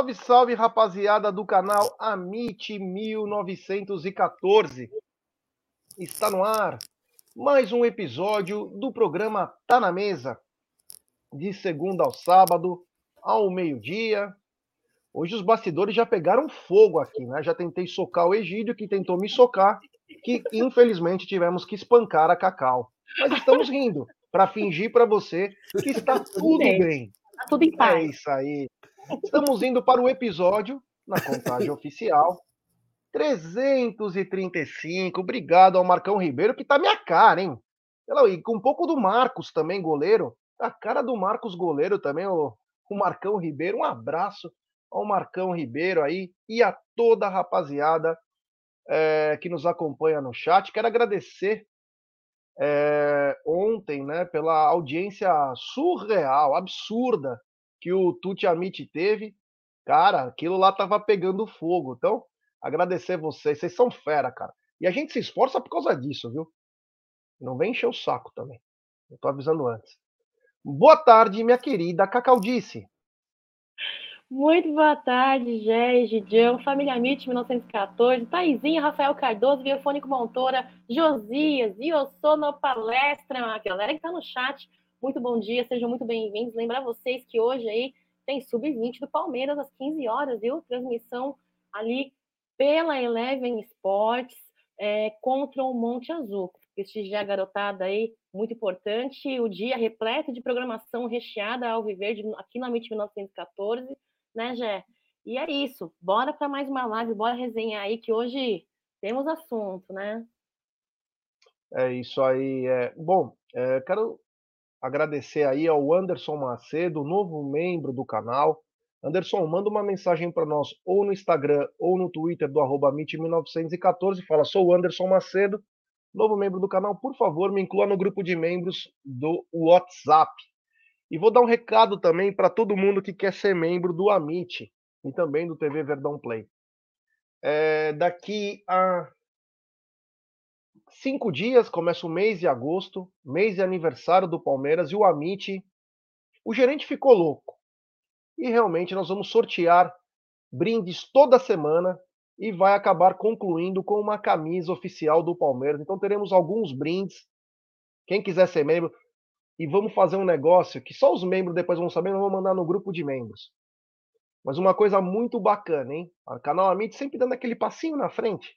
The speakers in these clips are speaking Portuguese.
Salve, salve, rapaziada do canal Amit 1914. Está no ar mais um episódio do programa Tá na Mesa, de segunda ao sábado, ao meio-dia. Hoje os bastidores já pegaram fogo aqui, né? Já tentei socar o Egídio, que tentou me socar, que infelizmente tivemos que espancar a Cacau. Mas estamos rindo, para fingir para você que está tudo bem. Tá tudo em paz. É isso aí. Estamos indo para o episódio, na contagem oficial, 335. Obrigado ao Marcão Ribeiro, que tá minha cara, hein? E com um pouco do Marcos também, goleiro. A cara do Marcos, goleiro também, o, o Marcão Ribeiro. Um abraço ao Marcão Ribeiro aí e a toda a rapaziada é, que nos acompanha no chat. Quero agradecer é, ontem, né, pela audiência surreal, absurda que o Tuti Amit teve. Cara, aquilo lá tava pegando fogo. Então, agradecer vocês. Vocês são fera, cara. E a gente se esforça por causa disso, viu? Não vem encher o saco também. Eu tô avisando antes. Boa tarde, minha querida Cacaudice. Muito boa tarde, Gé, Gidião, Família Mit 1914, Taizinha, Rafael Cardoso, Biofônico Montora, Josias, e eu sou no palestra, a galera que tá no chat, muito bom dia, sejam muito bem-vindos. Lembrar vocês que hoje aí tem sub-20 do Palmeiras às 15 horas, viu? Transmissão ali pela Eleven Sports é, contra o Monte Azul. Prestigiar a garotada aí, muito importante. O dia repleto de programação recheada ao viver aqui na MIT 1914 né, Gé? E é isso. Bora para mais uma live, bora resenhar aí que hoje temos assunto, né? É isso aí. É... Bom, é, quero agradecer aí ao Anderson Macedo, novo membro do canal. Anderson, manda uma mensagem para nós ou no Instagram ou no Twitter do arroba 1914 Fala, sou o Anderson Macedo, novo membro do canal. Por favor, me inclua no grupo de membros do WhatsApp. E vou dar um recado também para todo mundo que quer ser membro do Amit e também do TV Verdão Play. É, daqui a cinco dias começa o mês de agosto, mês de aniversário do Palmeiras, e o Amit, o gerente ficou louco. E realmente nós vamos sortear brindes toda semana e vai acabar concluindo com uma camisa oficial do Palmeiras. Então teremos alguns brindes. Quem quiser ser membro, e vamos fazer um negócio que só os membros depois vão saber, nós vamos mandar no grupo de membros. Mas uma coisa muito bacana, hein? O canal Amit sempre dando aquele passinho na frente.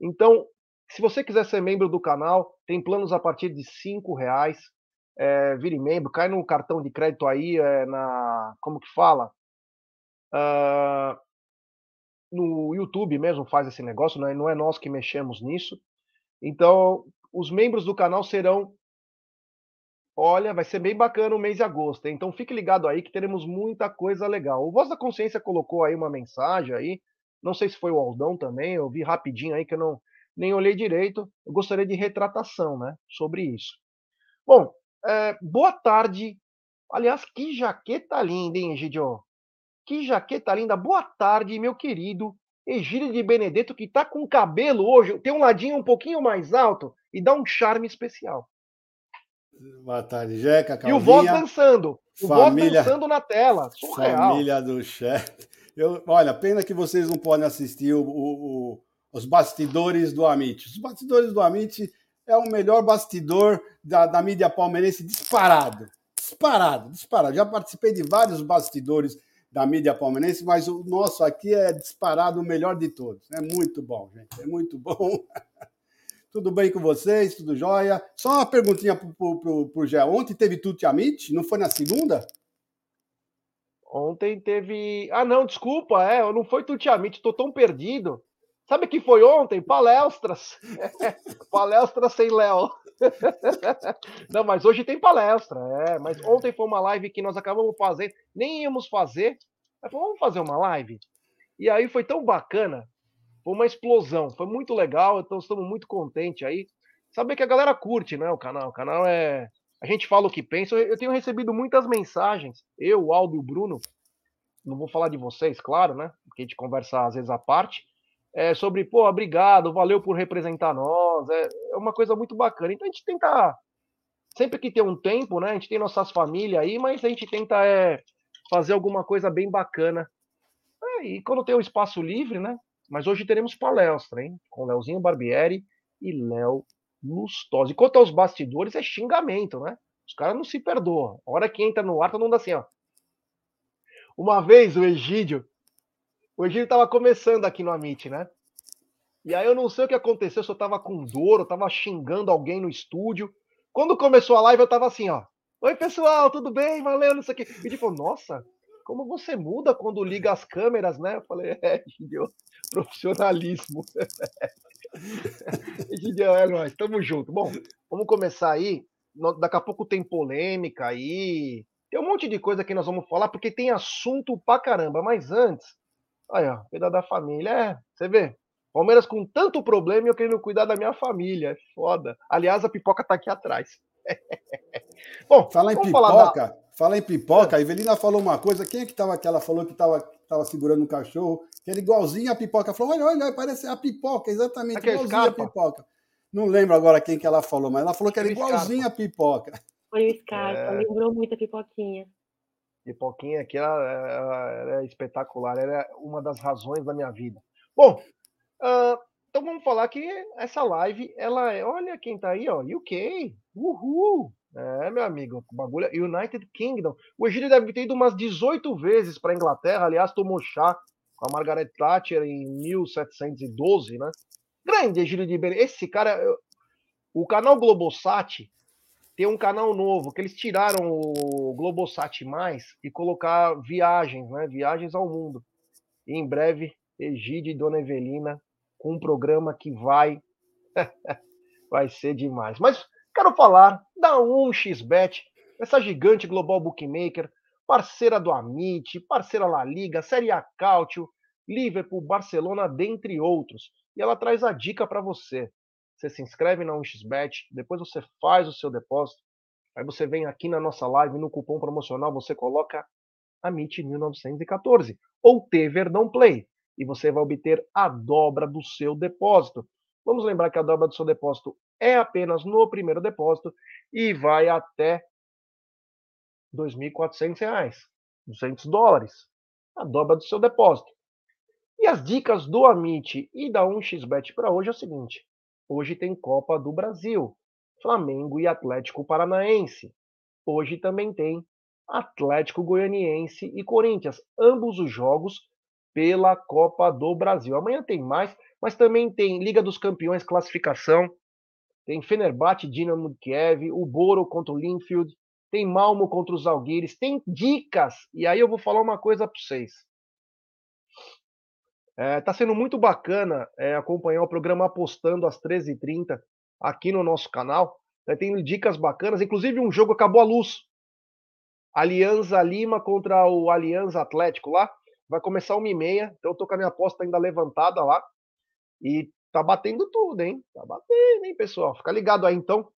Então, se você quiser ser membro do canal, tem planos a partir de cinco reais. É, vire membro, cai no cartão de crédito aí, é, na. Como que fala? Uh, no YouTube mesmo faz esse negócio, né? não é nós que mexemos nisso. Então, os membros do canal serão Olha, vai ser bem bacana o mês de agosto, hein? então fique ligado aí que teremos muita coisa legal. O Voz da Consciência colocou aí uma mensagem aí, não sei se foi o Aldão também, eu vi rapidinho aí que eu não nem olhei direito. Eu gostaria de retratação, né, sobre isso. Bom, é, boa tarde. Aliás, que jaqueta linda, hein, Egidio? Que jaqueta linda. Boa tarde, meu querido Egídio de Benedetto, que tá com cabelo hoje, tem um ladinho um pouquinho mais alto e dá um charme especial. Boa tarde, Jeca. E o Voz dançando. O família, Voz dançando na tela. Surreal. Família do chefe. Eu, olha, pena que vocês não podem assistir o, o, os bastidores do Amit. Os bastidores do Amit é o melhor bastidor da, da mídia palmeirense disparado. Disparado, disparado. Já participei de vários bastidores da mídia palmeirense, mas o nosso aqui é disparado o melhor de todos. É muito bom, gente. É muito bom. Tudo bem com vocês? Tudo jóia? Só uma perguntinha pro, pro Gé. Ontem teve Tuti Amit? Não foi na segunda? Ontem teve. Ah, não, desculpa, é, não foi Tuti Amit, tô tão perdido. Sabe o que foi ontem? Palestras. palestras sem Léo. não, mas hoje tem palestra, é. Mas ontem foi uma live que nós acabamos fazendo, nem íamos fazer. Mas vamos fazer uma live. E aí foi tão bacana foi uma explosão, foi muito legal, então estamos muito contentes aí. Saber que a galera curte, né, o canal. O canal é. A gente fala o que pensa. Eu tenho recebido muitas mensagens, eu, o Aldo e o Bruno. Não vou falar de vocês, claro, né? Porque a gente conversa às vezes à parte. É, sobre, pô, obrigado, valeu por representar nós. É, é uma coisa muito bacana. Então a gente tenta. Sempre que tem um tempo, né? A gente tem nossas famílias aí, mas a gente tenta é, fazer alguma coisa bem bacana É, e quando tem o espaço livre, né? Mas hoje teremos palestra, hein? Com Leozinho Barbieri e Léo Lustosa. E quanto aos bastidores, é xingamento, né? Os caras não se perdoam. A hora que entra no ar, todo mundo assim, ó. Uma vez o Egídio, o Egídio tava começando aqui no Amit, né? E aí eu não sei o que aconteceu, se eu tava com dor, eu tava xingando alguém no estúdio. Quando começou a live, eu tava assim, ó. Oi, pessoal, tudo bem? Valeu, não sei o quê. E tipo, nossa, como você muda quando liga as câmeras, né? Eu falei, é, Gideon, profissionalismo. Gideon, é nóis, tamo junto. Bom, vamos começar aí. Daqui a pouco tem polêmica aí. Tem um monte de coisa que nós vamos falar, porque tem assunto pra caramba. Mas antes, aí, ó, cuidar da família. É, você vê, Palmeiras com tanto problema e eu querendo cuidar da minha família. É foda. Aliás, a pipoca tá aqui atrás. Bom, fala em pipoca. Da... Fala em pipoca, a Evelina falou uma coisa. Quem é que tava que ela falou que tava, tava segurando um cachorro? Que era igualzinho a pipoca. Falou: olha, olha, parece a pipoca, exatamente Aqui igualzinho a pipoca. Não lembro agora quem que ela falou, mas ela falou que era igualzinho a pipoca. Foi o Scarpa, é... lembrou muito a pipoquinha. Pipoquinha aqui era, é espetacular, era uma das razões da minha vida. Bom, uh, então vamos falar que essa live, ela é, olha quem tá aí, ó, UK, uhul, é, meu amigo, o bagulho é United Kingdom. O Egídio deve ter ido umas 18 vezes para Inglaterra. Aliás, tomou chá com a Margaret Thatcher em 1712, né? Grande Egídio de Iberê. Esse cara, o canal Globosat tem um canal novo que eles tiraram o Globosat mais e colocar viagens, né? Viagens ao mundo. E em breve, Egídio e Dona Evelina com um programa que vai vai ser demais. Mas Quero falar da 1xBet, essa gigante global bookmaker, parceira do Amit, parceira La Liga, Série A Cautio, Liverpool, Barcelona, dentre outros. E ela traz a dica para você. Você se inscreve na 1xBet, depois você faz o seu depósito, aí você vem aqui na nossa live, no cupom promocional, você coloca AMIT1914 ou T Verdão Play e você vai obter a dobra do seu depósito. Vamos lembrar que a dobra do seu depósito é apenas no primeiro depósito e vai até R$ 2.400, 200 dólares, a dobra do seu depósito. E as dicas do Amit e da 1xBet para hoje é o seguinte: hoje tem Copa do Brasil, Flamengo e Atlético Paranaense. Hoje também tem Atlético Goianiense e Corinthians, ambos os jogos pela Copa do Brasil. Amanhã tem mais, mas também tem Liga dos Campeões classificação, tem Fenerbahçe, Dinamo Kiev, o Boro contra o Linfield, tem Malmo contra os Alguires, tem dicas. E aí eu vou falar uma coisa para vocês. É, tá sendo muito bacana é, acompanhar o programa Apostando às 13h30 aqui no nosso canal. É, tem dicas bacanas, inclusive um jogo acabou a luz. Alianza Lima contra o Alianza Atlético lá. Vai começar uma e meia, então eu tô com a minha aposta ainda levantada lá. E Tá batendo tudo, hein? Tá batendo, hein, pessoal? Fica ligado aí, então.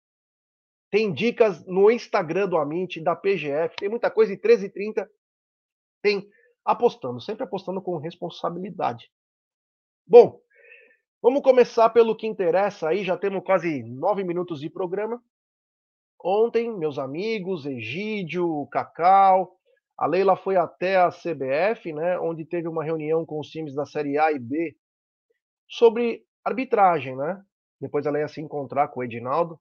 Tem dicas no Instagram do Amit, da PGF, tem muita coisa. E 13h30 tem apostando, sempre apostando com responsabilidade. Bom, vamos começar pelo que interessa aí. Já temos quase nove minutos de programa. Ontem, meus amigos, Egídio, Cacau, a Leila foi até a CBF, né, onde teve uma reunião com os times da Série A e B sobre arbitragem, né? Depois ela ia se encontrar com o Edinaldo.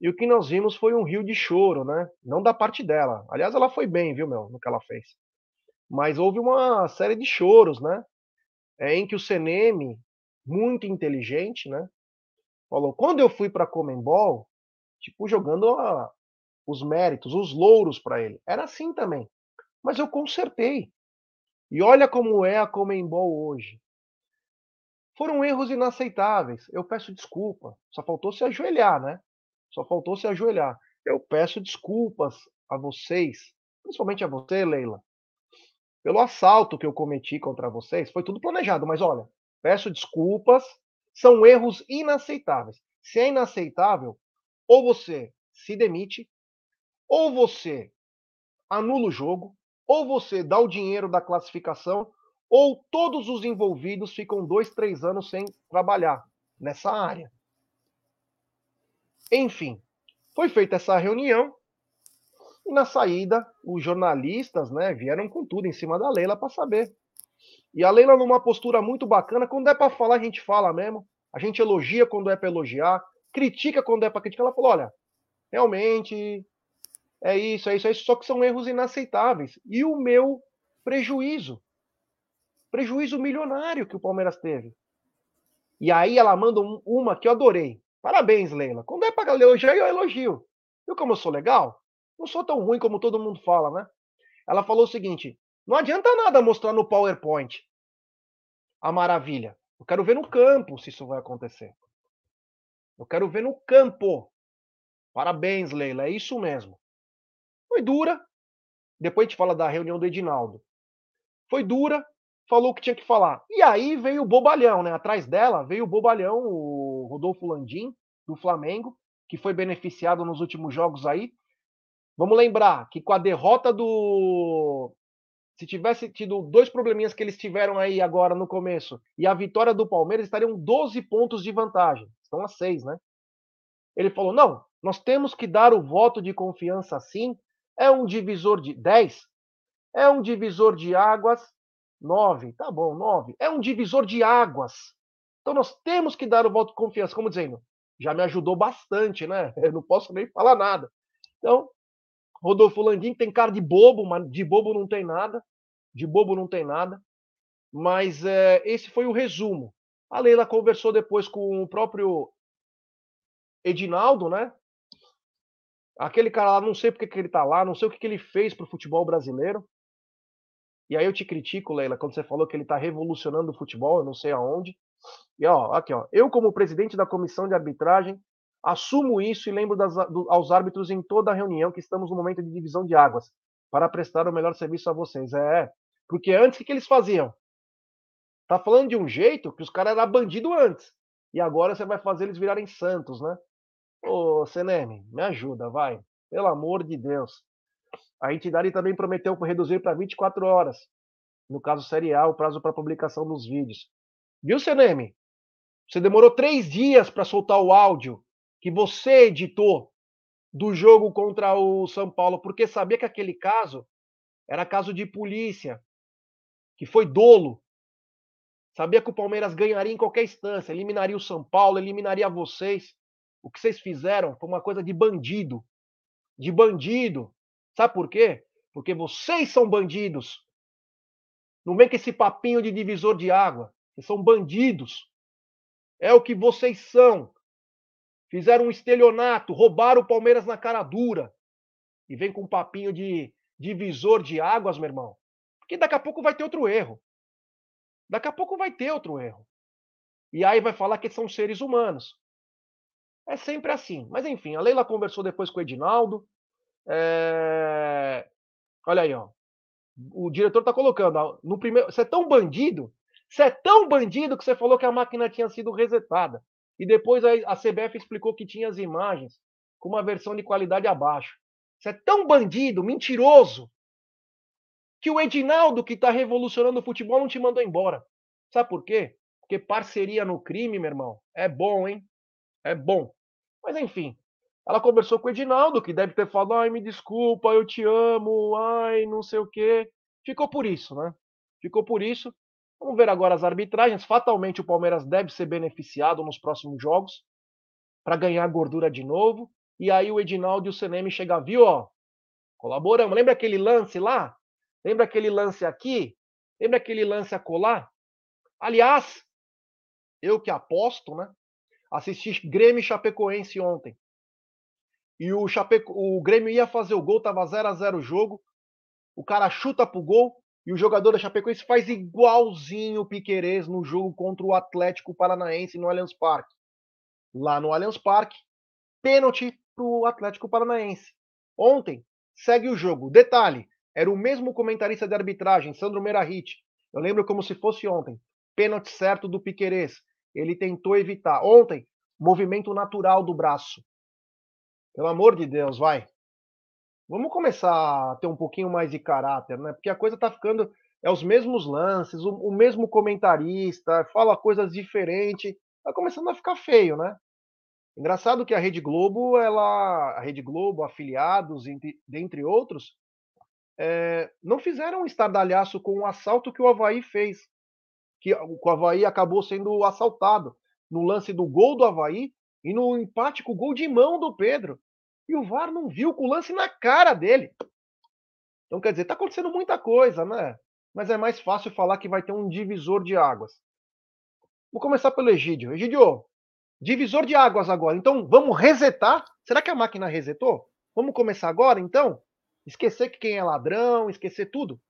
E o que nós vimos foi um rio de choro, né? Não da parte dela. Aliás, ela foi bem, viu, meu, no que ela fez. Mas houve uma série de choros, né? É, em que o CNM, muito inteligente, né? Falou: quando eu fui para Comembol, tipo, jogando a, os méritos, os louros para ele. Era assim também. Mas eu consertei. E olha como é a Comembol hoje. Foram erros inaceitáveis. Eu peço desculpa. Só faltou se ajoelhar, né? Só faltou se ajoelhar. Eu peço desculpas a vocês, principalmente a você, Leila, pelo assalto que eu cometi contra vocês. Foi tudo planejado, mas olha, peço desculpas. São erros inaceitáveis. Se é inaceitável, ou você se demite, ou você anula o jogo, ou você dá o dinheiro da classificação, ou todos os envolvidos ficam dois, três anos sem trabalhar nessa área. Enfim, foi feita essa reunião e na saída os jornalistas né, vieram com tudo em cima da Leila para saber E a Leila numa postura muito bacana, quando é para falar, a gente fala mesmo. A gente elogia quando é para elogiar, critica quando é para criticar. Ela falou: olha, realmente é isso, é isso, é isso, só que são erros inaceitáveis. E o meu prejuízo, prejuízo milionário que o Palmeiras teve. E aí ela manda um, uma que eu adorei. Parabéns, Leila. Quando é para elogiar, eu elogio. Viu como eu sou legal? Não sou tão ruim como todo mundo fala, né? Ela falou o seguinte: não adianta nada mostrar no PowerPoint a maravilha. Eu quero ver no campo se isso vai acontecer. Eu quero ver no campo. Parabéns, Leila. É isso mesmo. Foi dura. Depois a gente fala da reunião do Edinaldo. Foi dura, falou o que tinha que falar. E aí veio o bobalhão, né? Atrás dela veio o bobalhão, o Rodolfo Landim, do Flamengo, que foi beneficiado nos últimos jogos aí. Vamos lembrar que com a derrota do. Se tivesse tido dois probleminhas que eles tiveram aí agora no começo e a vitória do Palmeiras, estariam 12 pontos de vantagem. Estão a 6, né? Ele falou: não, nós temos que dar o voto de confiança sim. É um divisor de 10? É um divisor de águas 9, tá bom, 9. É um divisor de águas. Então nós temos que dar o voto de confiança, como dizendo, já me ajudou bastante, né? Eu não posso nem falar nada. Então, Rodolfo Landim tem cara de bobo, mas de bobo não tem nada. De bobo não tem nada. Mas é, esse foi o resumo. A Leila conversou depois com o próprio Edinaldo, né? Aquele cara lá, não sei porque que ele tá lá, não sei o que, que ele fez pro futebol brasileiro. E aí eu te critico, Leila, quando você falou que ele está revolucionando o futebol, eu não sei aonde. E ó, aqui ó, eu como presidente da comissão de arbitragem assumo isso e lembro das, do, aos árbitros em toda a reunião que estamos no momento de divisão de águas para prestar o melhor serviço a vocês. É, porque antes o que, eles faziam? Tá falando de um jeito que os caras eram bandido antes. E agora você vai fazer eles virarem santos, né? Ô, Seneme, me ajuda, vai. Pelo amor de Deus. A entidade também prometeu reduzir para 24 horas, no caso serial, o prazo para publicação dos vídeos. Viu, CNM? Você demorou três dias para soltar o áudio que você editou do jogo contra o São Paulo, porque sabia que aquele caso era caso de polícia, que foi dolo. Sabia que o Palmeiras ganharia em qualquer instância, eliminaria o São Paulo, eliminaria vocês. O que vocês fizeram foi uma coisa de bandido. De bandido. Sabe por quê? Porque vocês são bandidos. Não vem com esse papinho de divisor de água. Vocês são bandidos. É o que vocês são. Fizeram um estelionato, roubaram o Palmeiras na cara dura. E vem com um papinho de divisor de águas, meu irmão. Porque daqui a pouco vai ter outro erro. Daqui a pouco vai ter outro erro. E aí vai falar que são seres humanos. É sempre assim. Mas enfim, a Leila conversou depois com o Edinaldo. É... Olha aí, ó. O diretor está colocando. No primeiro, você é tão bandido, você é tão bandido que você falou que a máquina tinha sido resetada. E depois a, CBF explicou que tinha as imagens com uma versão de qualidade abaixo. Você é tão bandido, mentiroso, que o Edinaldo, que está revolucionando o futebol, não te mandou embora. Sabe por quê? Porque parceria no crime, meu irmão, é bom, hein? É bom. Mas enfim, ela conversou com o Edinaldo, que deve ter falado, ai, me desculpa, eu te amo, ai, não sei o quê. Ficou por isso, né? Ficou por isso. Vamos ver agora as arbitragens. Fatalmente o Palmeiras deve ser beneficiado nos próximos jogos para ganhar gordura de novo. E aí o Edinaldo e o Seneme chegam, viu, ó? Colaboramos. Lembra aquele lance lá? Lembra aquele lance aqui? Lembra aquele lance a colar? Aliás, eu que aposto, né? Assisti Grêmio e Chapecoense ontem e o, Chapeco, o Grêmio ia fazer o gol, tava 0 a 0 o jogo. O cara chuta pro gol e o jogador da Chapecoense faz igualzinho o Piquerez no jogo contra o Atlético Paranaense no Allianz Parque. Lá no Allianz Parque, pênalti pro Atlético Paranaense. Ontem, segue o jogo. Detalhe, era o mesmo comentarista de arbitragem, Sandro Merahit. Eu lembro como se fosse ontem. Pênalti certo do Piquerez. Ele tentou evitar. Ontem, movimento natural do braço. Pelo amor de Deus, vai. Vamos começar a ter um pouquinho mais de caráter, né? Porque a coisa tá ficando. É os mesmos lances, o, o mesmo comentarista, fala coisas diferentes. Tá começando a ficar feio, né? Engraçado que a Rede Globo, ela. A Rede Globo, afiliados, entre, dentre outros, é, não fizeram um estardalhaço com o assalto que o Havaí fez. Que o Havaí acabou sendo assaltado no lance do gol do Havaí e no empate com o gol de mão do Pedro. E o VAR não viu com o lance na cara dele. Então, quer dizer, está acontecendo muita coisa, né? Mas é mais fácil falar que vai ter um divisor de águas. Vou começar pelo Egídio. Egídio, divisor de águas agora. Então, vamos resetar? Será que a máquina resetou? Vamos começar agora, então? Esquecer que quem é ladrão, esquecer tudo?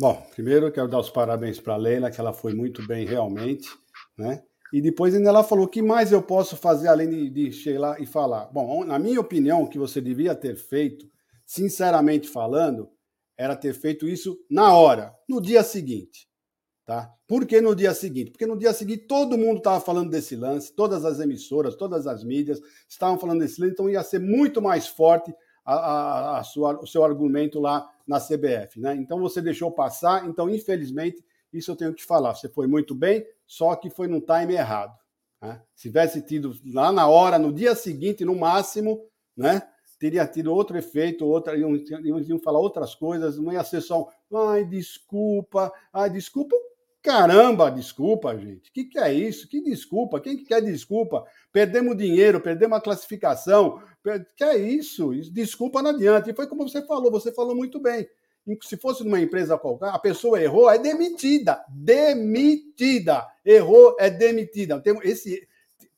Bom, primeiro eu quero dar os parabéns para a Leila, que ela foi muito bem realmente, né? E depois ainda ela falou: o que mais eu posso fazer além de, de chegar lá e falar? Bom, na minha opinião, o que você devia ter feito, sinceramente falando, era ter feito isso na hora, no dia seguinte. Tá? Por que no dia seguinte? Porque no dia seguinte todo mundo estava falando desse lance, todas as emissoras, todas as mídias estavam falando desse lance, então ia ser muito mais forte a, a, a sua, o seu argumento lá na CBF. Né? Então você deixou passar, então infelizmente isso eu tenho que falar. Você foi muito bem, só que foi no time errado. Né? Se tivesse tido lá na hora, no dia seguinte, no máximo, né? teria tido outro efeito, outra, iam, iam, iam falar outras coisas, não ia ser só, ai, desculpa, ai, desculpa, caramba, desculpa, gente. O que, que é isso? Que desculpa? Quem que quer desculpa? Perdemos dinheiro, perdemos a classificação. Que é isso? Desculpa não adianta. E foi como você falou, você falou muito bem se fosse numa empresa qualquer, a pessoa errou, é demitida. Demitida. Errou, é demitida. Tem, esse,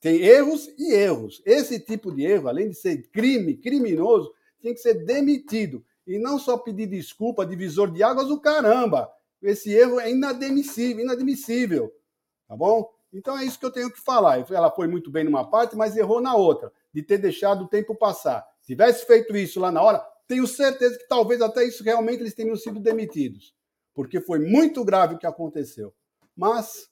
tem erros e erros. Esse tipo de erro, além de ser crime, criminoso, tem que ser demitido. E não só pedir desculpa, divisor de águas, o caramba. Esse erro é inadmissível, inadmissível. Tá bom? Então é isso que eu tenho que falar. Ela foi muito bem numa parte, mas errou na outra, de ter deixado o tempo passar. Se tivesse feito isso lá na hora, tenho certeza que talvez até isso realmente eles tenham sido demitidos, porque foi muito grave o que aconteceu. Mas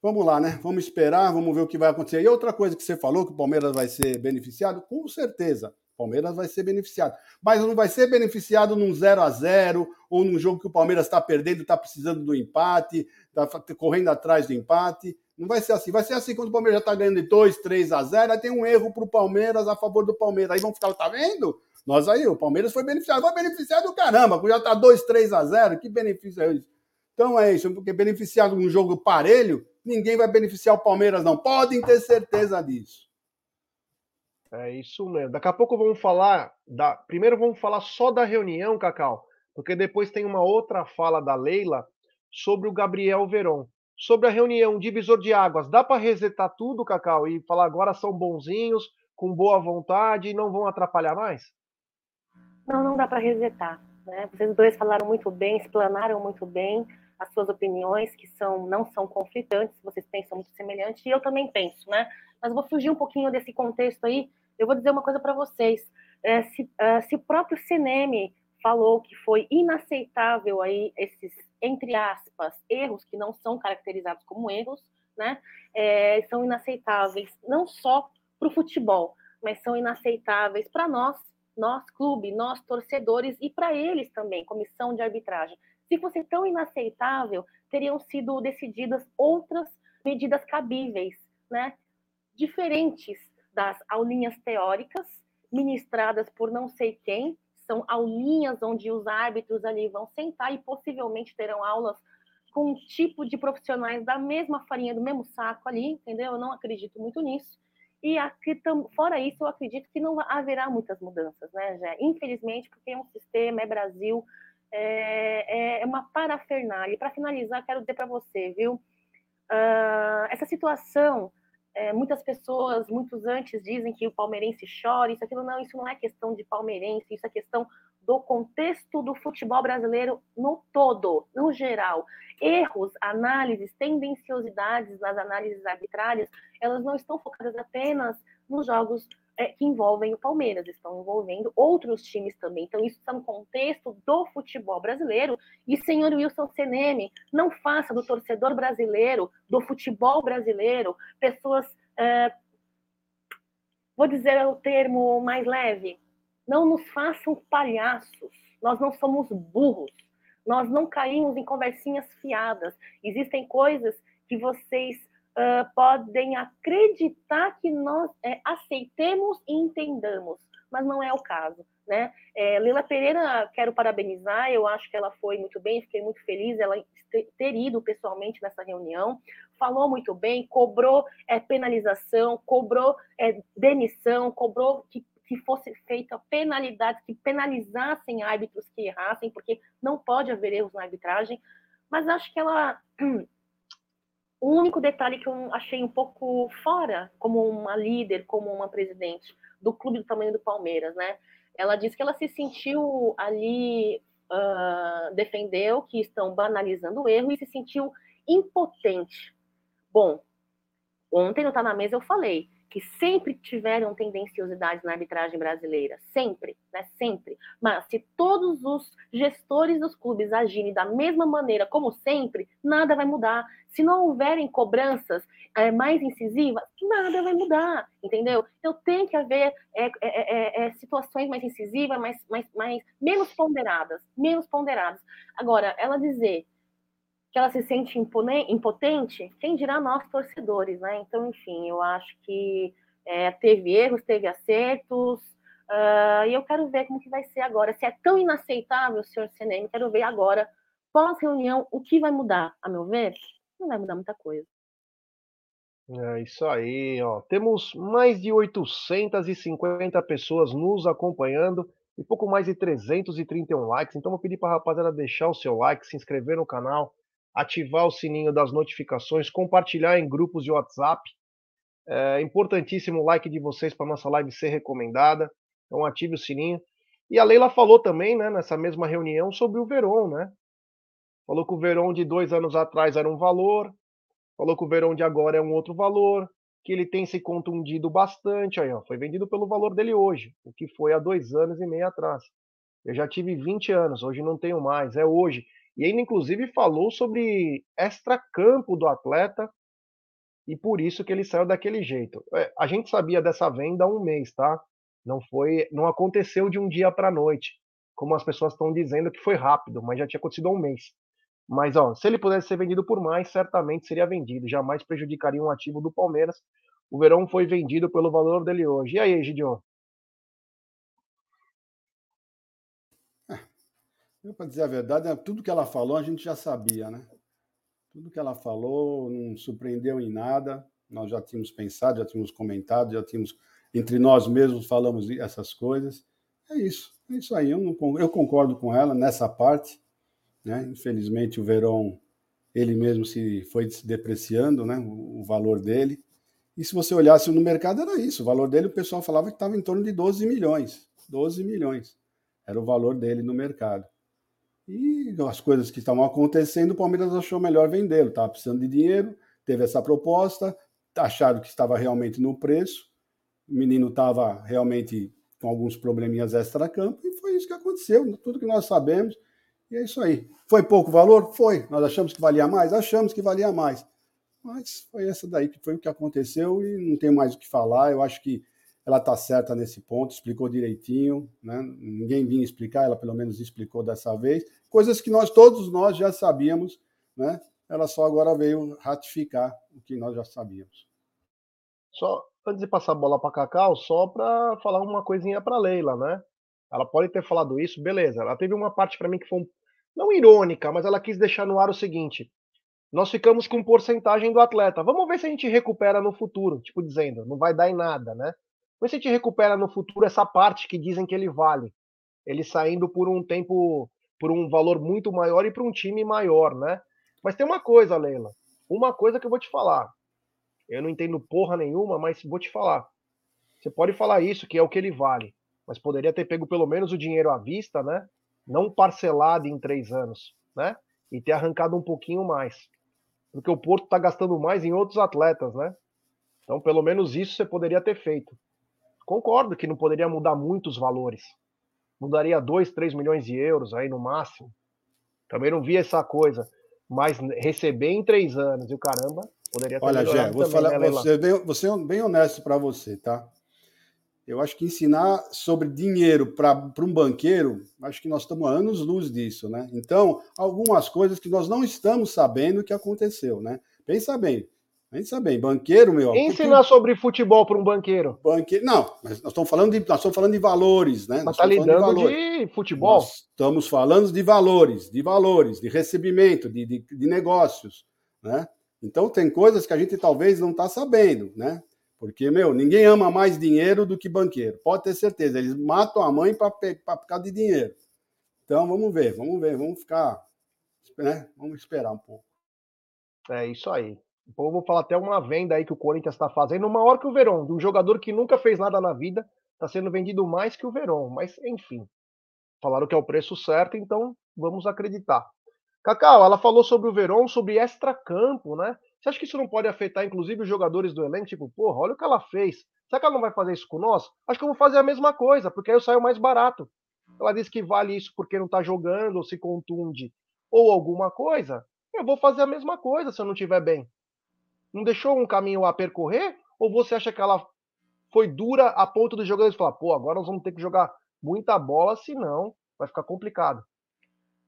vamos lá, né? Vamos esperar, vamos ver o que vai acontecer. E outra coisa que você falou que o Palmeiras vai ser beneficiado, com certeza. O Palmeiras vai ser beneficiado. Mas não vai ser beneficiado num 0 a 0 ou num jogo que o Palmeiras está perdendo, está precisando do empate, está correndo atrás do empate. Não vai ser assim. Vai ser assim quando o Palmeiras já está ganhando de 2, 3 a 0, aí tem um erro para o Palmeiras a favor do Palmeiras. Aí vão ficar, tá vendo? Nós aí, o Palmeiras foi beneficiado. Vai beneficiar do caramba, já está 2, 3 a 0. Que benefício é isso? Então é isso, porque beneficiado num jogo parelho, ninguém vai beneficiar o Palmeiras, não. Podem ter certeza disso. É isso mesmo. Daqui a pouco vamos falar da. Primeiro vamos falar só da reunião, Cacau, porque depois tem uma outra fala da Leila sobre o Gabriel Veron. Sobre a reunião, divisor de águas. Dá para resetar tudo, Cacau, e falar agora são bonzinhos, com boa vontade e não vão atrapalhar mais? Não, não dá para resetar. Né? Vocês dois falaram muito bem, explanaram muito bem as suas opiniões, que são não são conflitantes, vocês pensam muito semelhante, e eu também penso, né? Mas vou fugir um pouquinho desse contexto aí. Eu vou dizer uma coisa para vocês. É, se, é, se o próprio CNM falou que foi inaceitável aí esses, entre aspas, erros que não são caracterizados como erros, né? É, são inaceitáveis não só para o futebol, mas são inaceitáveis para nós nós, clube, nós, torcedores, e para eles também, comissão de arbitragem. Se fosse tão inaceitável, teriam sido decididas outras medidas cabíveis, né? diferentes das aulinhas teóricas ministradas por não sei quem, são aulinhas onde os árbitros ali vão sentar e possivelmente terão aulas com um tipo de profissionais da mesma farinha, do mesmo saco ali, entendeu? Eu não acredito muito nisso. E aqui, fora isso, eu acredito que não haverá muitas mudanças, né, Jé? Infelizmente, porque é um sistema, é Brasil, é, é uma parafernália. E para finalizar, quero dizer para você, viu? Uh, essa situação, é, muitas pessoas, muitos antes, dizem que o palmeirense chora, isso, aquilo. Não, isso não é questão de palmeirense, isso é questão do contexto do futebol brasileiro no todo, no geral. Erros, análises, tendenciosidades nas análises arbitrárias, elas não estão focadas apenas nos jogos é, que envolvem o Palmeiras, estão envolvendo outros times também. Então, isso está no contexto do futebol brasileiro. E, senhor Wilson Seneme, não faça do torcedor brasileiro, do futebol brasileiro, pessoas. É, vou dizer o termo mais leve, não nos façam palhaços. Nós não somos burros. Nós não caímos em conversinhas fiadas. Existem coisas que vocês uh, podem acreditar que nós é, aceitemos e entendamos, mas não é o caso. Né? É, Leila Pereira, quero parabenizar, eu acho que ela foi muito bem, fiquei muito feliz ela ter ido pessoalmente nessa reunião, falou muito bem, cobrou é, penalização, cobrou é, demissão, cobrou que, que fosse feita penalidades, que penalizassem árbitros que errassem, porque não pode haver erros na arbitragem, mas acho que ela. O único detalhe que eu achei um pouco fora, como uma líder, como uma presidente do clube do tamanho do Palmeiras, né? Ela disse que ela se sentiu ali, uh, defendeu que estão banalizando o erro e se sentiu impotente. Bom, ontem no Tá Na Mesa eu falei, que sempre tiveram tendenciosidades na arbitragem brasileira, sempre, né, sempre. Mas se todos os gestores dos clubes agirem da mesma maneira como sempre, nada vai mudar. Se não houverem cobranças é, mais incisivas, nada vai mudar, entendeu? Então tem que haver é, é, é, é situações mais incisivas, mais, mais, mais menos ponderadas, menos ponderadas. Agora, ela dizer que ela se sente impotente, quem dirá nós torcedores, né? Então, enfim, eu acho que é, teve erros, teve acertos, uh, e eu quero ver como que vai ser agora. Se é tão inaceitável, senhor CNM, quero ver agora, pós-reunião, o que vai mudar, a meu ver? Não vai mudar muita coisa. É isso aí, ó. Temos mais de 850 pessoas nos acompanhando e pouco mais de 331 likes. Então vou pedir para a rapaziada deixar o seu like, se inscrever no canal, ativar o sininho das notificações, compartilhar em grupos de WhatsApp. É importantíssimo o like de vocês para nossa live ser recomendada. Então ative o sininho. E a Leila falou também, né, nessa mesma reunião, sobre o Veron, né? Falou que o Veron de dois anos atrás era um valor, falou que o Veron de agora é um outro valor, que ele tem se contundido bastante. Aí, ó, foi vendido pelo valor dele hoje, o que foi há dois anos e meio atrás. Eu já tive 20 anos, hoje não tenho mais, é hoje. E ainda, inclusive, falou sobre extra-campo do atleta e por isso que ele saiu daquele jeito. É, a gente sabia dessa venda há um mês, tá? Não foi, não aconteceu de um dia para a noite, como as pessoas estão dizendo que foi rápido, mas já tinha acontecido há um mês. Mas ó, se ele pudesse ser vendido por mais, certamente seria vendido. Jamais prejudicaria um ativo do Palmeiras. O Verão foi vendido pelo valor dele hoje. E aí, Gideon? Para dizer a verdade, né, tudo que ela falou a gente já sabia, né? Tudo que ela falou não surpreendeu em nada. Nós já tínhamos pensado, já tínhamos comentado, já tínhamos entre nós mesmos falamos essas coisas. É isso, é isso aí. Eu, não, eu concordo com ela nessa parte. Né? Infelizmente o Verón ele mesmo se foi se depreciando, né? O, o valor dele. E se você olhasse no mercado era isso. O valor dele o pessoal falava que estava em torno de 12 milhões. 12 milhões era o valor dele no mercado. E as coisas que estavam acontecendo, o Palmeiras achou melhor vendê-lo. Estava precisando de dinheiro, teve essa proposta, acharam que estava realmente no preço. O menino estava realmente com alguns probleminhas extra-campo, e foi isso que aconteceu, tudo que nós sabemos. E é isso aí. Foi pouco valor? Foi. Nós achamos que valia mais? Achamos que valia mais. Mas foi essa daí que foi o que aconteceu e não tem mais o que falar. Eu acho que ela está certa nesse ponto, explicou direitinho, né? ninguém vinha explicar, ela pelo menos explicou dessa vez, coisas que nós todos nós já sabíamos, né? ela só agora veio ratificar o que nós já sabíamos. Só antes de passar a bola para Cacau, só para falar uma coisinha para Leila, né? Ela pode ter falado isso, beleza. Ela teve uma parte para mim que foi um, não irônica, mas ela quis deixar no ar o seguinte: nós ficamos com porcentagem do atleta. Vamos ver se a gente recupera no futuro, tipo dizendo, não vai dar em nada, né? Mas se gente recupera no futuro essa parte que dizem que ele vale. Ele saindo por um tempo, por um valor muito maior e para um time maior, né? Mas tem uma coisa, Leila. Uma coisa que eu vou te falar. Eu não entendo porra nenhuma, mas vou te falar. Você pode falar isso, que é o que ele vale. Mas poderia ter pego pelo menos o dinheiro à vista, né? Não parcelado em três anos, né? E ter arrancado um pouquinho mais. Porque o Porto está gastando mais em outros atletas, né? Então, pelo menos isso você poderia ter feito. Concordo que não poderia mudar muitos valores. Mudaria 2, 3 milhões de euros aí no máximo. Também não vi essa coisa. Mas receber em três anos e o caramba, poderia ter Olha, Gé, vou também, falar, né, você, bem, você bem honesto para você, tá? Eu acho que ensinar sobre dinheiro para um banqueiro, acho que nós estamos há anos luz disso, né? Então, algumas coisas que nós não estamos sabendo que aconteceu, né? Pensa bem, Pensa bem, banqueiro, meu. Ensinar porque... sobre futebol para um banqueiro. Banqueiro. Não, mas nós estamos falando de, nós estamos falando de valores, né? Mas está lidando de, de, futebol. Nós estamos falando de valores, de valores, de recebimento, de, de, de negócios, né? Então tem coisas que a gente talvez não está sabendo, né? Porque, meu, ninguém ama mais dinheiro do que banqueiro. Pode ter certeza. Eles matam a mãe para ficar de dinheiro. Então, vamos ver, vamos ver, vamos ficar. Né? Vamos esperar um pouco. É isso aí. Então, eu vou falar até uma venda aí que o Corinthians está fazendo, maior que o Verón, de um jogador que nunca fez nada na vida, está sendo vendido mais que o Verón. Mas, enfim, falaram que é o preço certo, então vamos acreditar. Cacau, ela falou sobre o Verón, sobre extra-campo, né? Você acha que isso não pode afetar, inclusive, os jogadores do elenco? Tipo, porra, olha o que ela fez. Será que ela não vai fazer isso com nós? Acho que eu vou fazer a mesma coisa, porque aí eu saio mais barato. Ela disse que vale isso porque não tá jogando, ou se contunde, ou alguma coisa. Eu vou fazer a mesma coisa se eu não estiver bem. Não deixou um caminho a percorrer? Ou você acha que ela foi dura a ponto dos jogadores falar, pô, agora nós vamos ter que jogar muita bola, senão vai ficar complicado?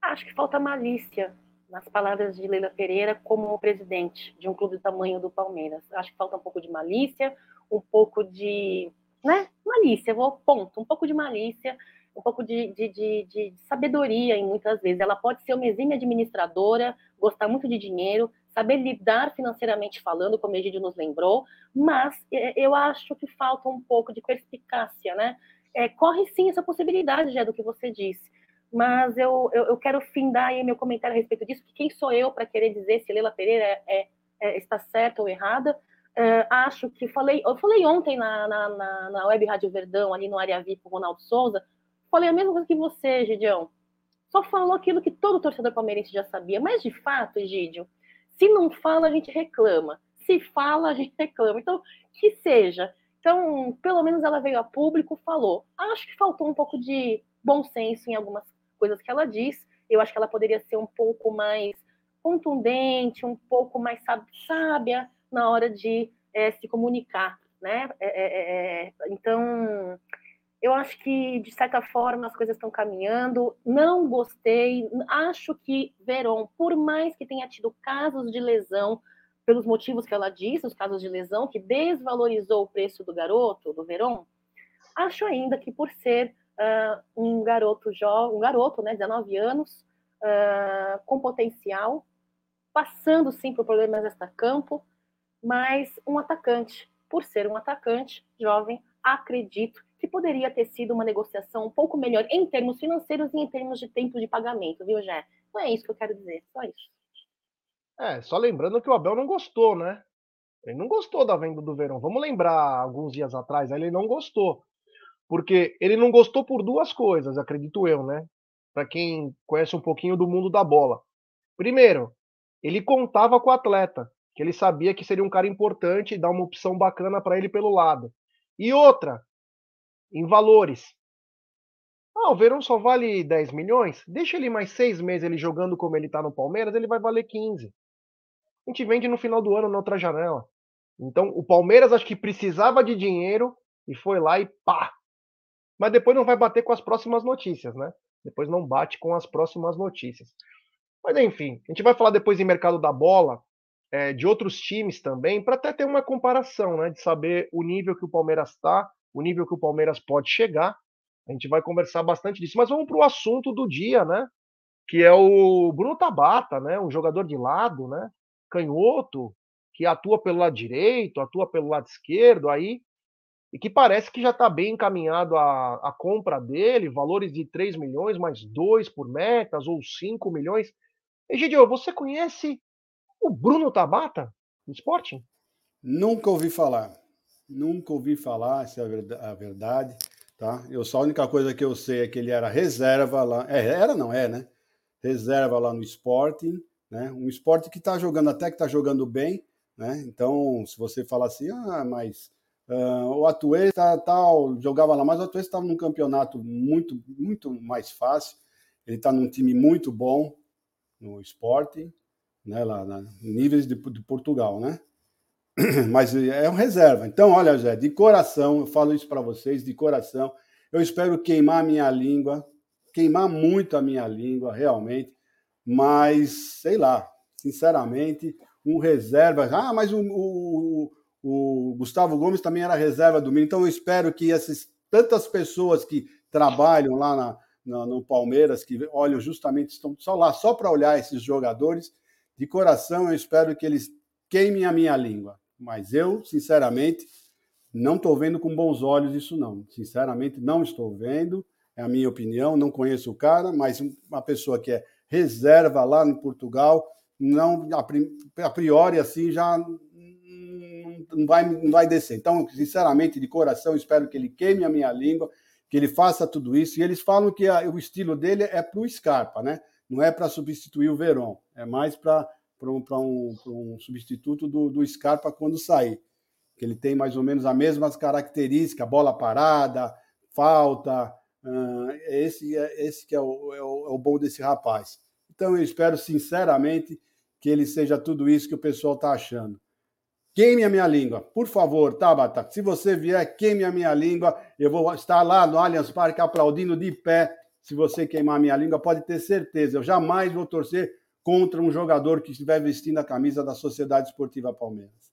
Acho que falta malícia nas palavras de Leila Pereira como presidente de um clube do tamanho do Palmeiras. Acho que falta um pouco de malícia, um pouco de, né, malícia, vou ponto, um pouco de malícia, um pouco de, de, de, de sabedoria em muitas vezes. Ela pode ser uma exímia administradora, gostar muito de dinheiro, saber lidar financeiramente falando, como o Egídio nos lembrou, mas é, eu acho que falta um pouco de perspicácia, né? É, corre sim essa possibilidade, já do que você disse mas eu, eu, eu, quero findar aí meu comentário a respeito disso, porque quem sou eu para querer dizer se Leila Pereira é, é, é, está certa ou errada? É, acho que falei, eu falei ontem na, na, na, na Web Rádio Verdão, ali no Área VIP, com o Ronaldo Souza, falei a mesma coisa que você, Gidião. Só falou aquilo que todo torcedor palmeirense já sabia, mas de fato, Egídio, se não fala, a gente reclama. Se fala, a gente reclama. Então, que seja. Então, pelo menos ela veio a público, falou. Acho que faltou um pouco de bom senso em algumas coisas que ela diz. Eu acho que ela poderia ser um pouco mais contundente, um pouco mais sábia na hora de é, se comunicar, né? É, é, é, então, eu acho que de certa forma as coisas estão caminhando. Não gostei. Acho que Veron, por mais que tenha tido casos de lesão, pelos motivos que ela disse, os casos de lesão que desvalorizou o preço do garoto, do Veron, acho ainda que por ser uh, um garoto jovem, um garoto, né, 19 anos, uh, com potencial, passando sim por problemas extra-campo, mas um atacante. Por ser um atacante jovem, acredito que poderia ter sido uma negociação um pouco melhor em termos financeiros e em termos de tempo de pagamento, viu, Jé? Não é isso que eu quero dizer, só isso. É, só lembrando que o Abel não gostou, né? Ele não gostou da venda do Verão. Vamos lembrar alguns dias atrás, ele não gostou. Porque ele não gostou por duas coisas, acredito eu, né? Para quem conhece um pouquinho do mundo da bola. Primeiro, ele contava com o atleta, que ele sabia que seria um cara importante e dar uma opção bacana para ele pelo lado. E outra, em valores. Ah, o Verão só vale 10 milhões? Deixa ele mais seis meses ele jogando como ele está no Palmeiras, ele vai valer 15. A gente vende no final do ano na outra janela. Então, o Palmeiras acho que precisava de dinheiro e foi lá e pá, mas depois não vai bater com as próximas notícias, né? Depois não bate com as próximas notícias. Mas enfim, a gente vai falar depois em mercado da bola, é, de outros times também, para até ter uma comparação, né? De saber o nível que o Palmeiras está, o nível que o Palmeiras pode chegar. A gente vai conversar bastante disso. Mas vamos para o assunto do dia, né? Que é o Bruno Tabata, né? Um jogador de lado, né? Canhoto, que atua pelo lado direito, atua pelo lado esquerdo, aí e que parece que já está bem encaminhado a, a compra dele, valores de 3 milhões, mais 2 por metas, ou 5 milhões. Egidio, você conhece o Bruno Tabata, do Sporting? Nunca ouvi falar. Nunca ouvi falar, essa é a verdade. Tá? Eu só a única coisa que eu sei é que ele era reserva lá. É, era, não é, né? Reserva lá no Sporting, né? Um esporte que está jogando, até que está jogando bem, né? Então, se você falar assim, ah, mas Uh, o Atuê tá, tal, jogava lá, mas o Atuê estava num campeonato muito, muito mais fácil. Ele está num time muito bom no esporte, né, lá na níveis de, de Portugal, né? Mas é um reserva. Então, olha, Zé, de coração, eu falo isso para vocês, de coração. Eu espero queimar a minha língua, queimar muito a minha língua, realmente. Mas, sei lá, sinceramente, um reserva. Ah, mas o, o, o Gustavo Gomes também era reserva do Minas. Então eu espero que essas tantas pessoas que trabalham lá na, na, no Palmeiras, que olham justamente, estão só lá só para olhar esses jogadores, de coração eu espero que eles queimem a minha língua. Mas eu, sinceramente, não estou vendo com bons olhos isso, não. Sinceramente, não estou vendo. É a minha opinião. Não conheço o cara, mas uma pessoa que é reserva lá em Portugal, não a priori assim já não vai, não vai descer. Então, sinceramente, de coração, espero que ele queime a minha língua, que ele faça tudo isso. E eles falam que a, o estilo dele é para o Scarpa, né? Não é para substituir o Verón, é mais para um, um, um substituto do, do Scarpa quando sair que ele tem mais ou menos as mesmas características, bola parada, falta, esse, é, esse que é o, é, o, é o bom desse rapaz. Então eu espero sinceramente que ele seja tudo isso que o pessoal está achando. Queime a minha língua, por favor, Tabata. Se você vier, queime a minha língua. Eu vou estar lá no Allianz Parque aplaudindo de pé. Se você queimar a minha língua, pode ter certeza. Eu jamais vou torcer contra um jogador que estiver vestindo a camisa da Sociedade Esportiva Palmeiras.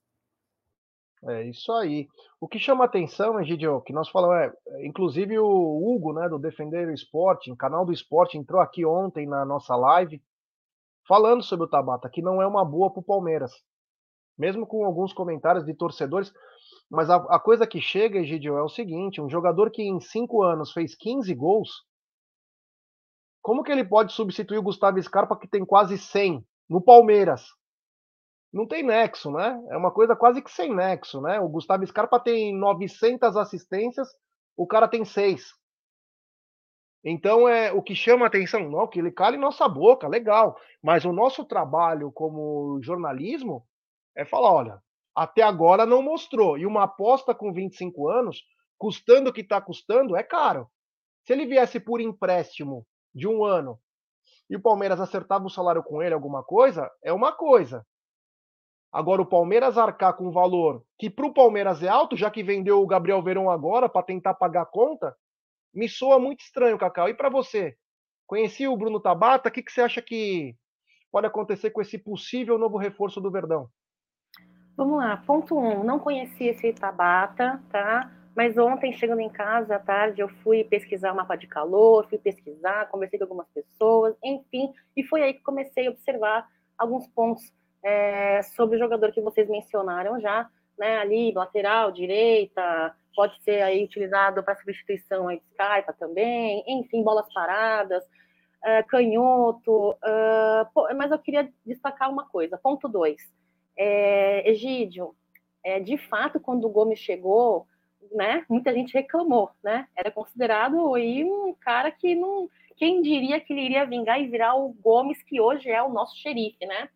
É isso aí. O que chama atenção, Egidio, que nós falamos, é, inclusive o Hugo, né, do Defender o Esporte, canal do esporte, entrou aqui ontem na nossa live, falando sobre o Tabata, que não é uma boa para o Palmeiras. Mesmo com alguns comentários de torcedores. Mas a, a coisa que chega, Egidio, é o seguinte: um jogador que em cinco anos fez 15 gols, como que ele pode substituir o Gustavo Scarpa, que tem quase 100 no Palmeiras? não tem nexo, né? É uma coisa quase que sem nexo, né? O Gustavo Scarpa tem 900 assistências, o cara tem seis. Então é o que chama a atenção, não, que ele cale nossa boca, legal. Mas o nosso trabalho como jornalismo é falar, olha, até agora não mostrou. E uma aposta com 25 anos, custando o que está custando, é caro. Se ele viesse por empréstimo de um ano e o Palmeiras acertava o salário com ele, alguma coisa, é uma coisa. Agora, o Palmeiras arcar com um valor que para o Palmeiras é alto, já que vendeu o Gabriel Verão agora para tentar pagar a conta, me soa muito estranho, Cacau. E para você? Conheci o Bruno Tabata, o que, que você acha que pode acontecer com esse possível novo reforço do Verdão? Vamos lá, ponto um, não conheci esse Tabata, tá? Mas ontem, chegando em casa à tarde, eu fui pesquisar o mapa de calor, fui pesquisar, conversei com algumas pessoas, enfim, e foi aí que comecei a observar alguns pontos é, sobre o jogador que vocês mencionaram já, né, ali, lateral, direita, pode ser aí utilizado para substituição aí de Skype também, enfim, bolas paradas, é, canhoto, é, mas eu queria destacar uma coisa, ponto 2, é, Egídio, é, de fato, quando o Gomes chegou, né, muita gente reclamou, né, era considerado aí um cara que não, quem diria que ele iria vingar e virar o Gomes, que hoje é o nosso xerife, né,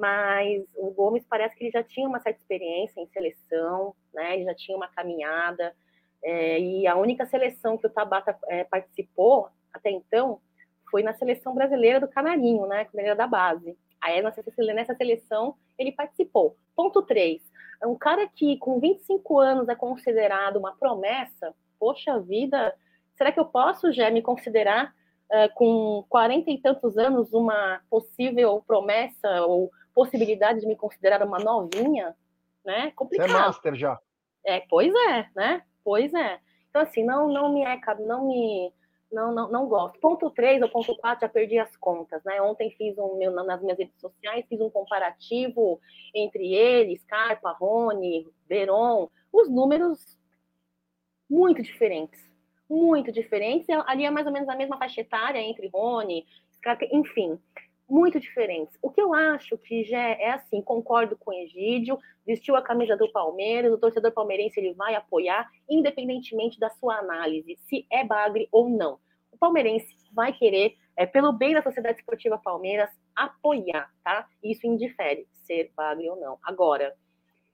mas o Gomes parece que ele já tinha uma certa experiência em seleção, né? Ele já tinha uma caminhada, é, e a única seleção que o Tabata é, participou até então foi na seleção brasileira do Canarinho, né? Quando era da base. Aí nessa, nessa seleção ele participou. Ponto 3. É um cara que com 25 anos é considerado uma promessa. Poxa vida, será que eu posso já me considerar uh, com 40 e tantos anos uma possível promessa ou possibilidade de me considerar uma novinha, né? Complicado. Você é master já. É, pois é, né? Pois é. Então, assim, não, não me é, não me. Não, não, não gosto. Ponto 3 ou ponto 4, já perdi as contas, né? Ontem fiz um meu, nas minhas redes sociais, fiz um comparativo entre eles, Scarpa, Rony, Veron, os números muito diferentes. Muito diferentes. Ali é mais ou menos a mesma faixa etária entre Rony, enfim muito diferentes. O que eu acho que já é assim, concordo com o Egídio, vestiu a camisa do Palmeiras, o torcedor palmeirense ele vai apoiar, independentemente da sua análise, se é bagre ou não. O palmeirense vai querer, é, pelo bem da Sociedade Esportiva Palmeiras, apoiar, tá? Isso indifere ser bagre ou não. Agora,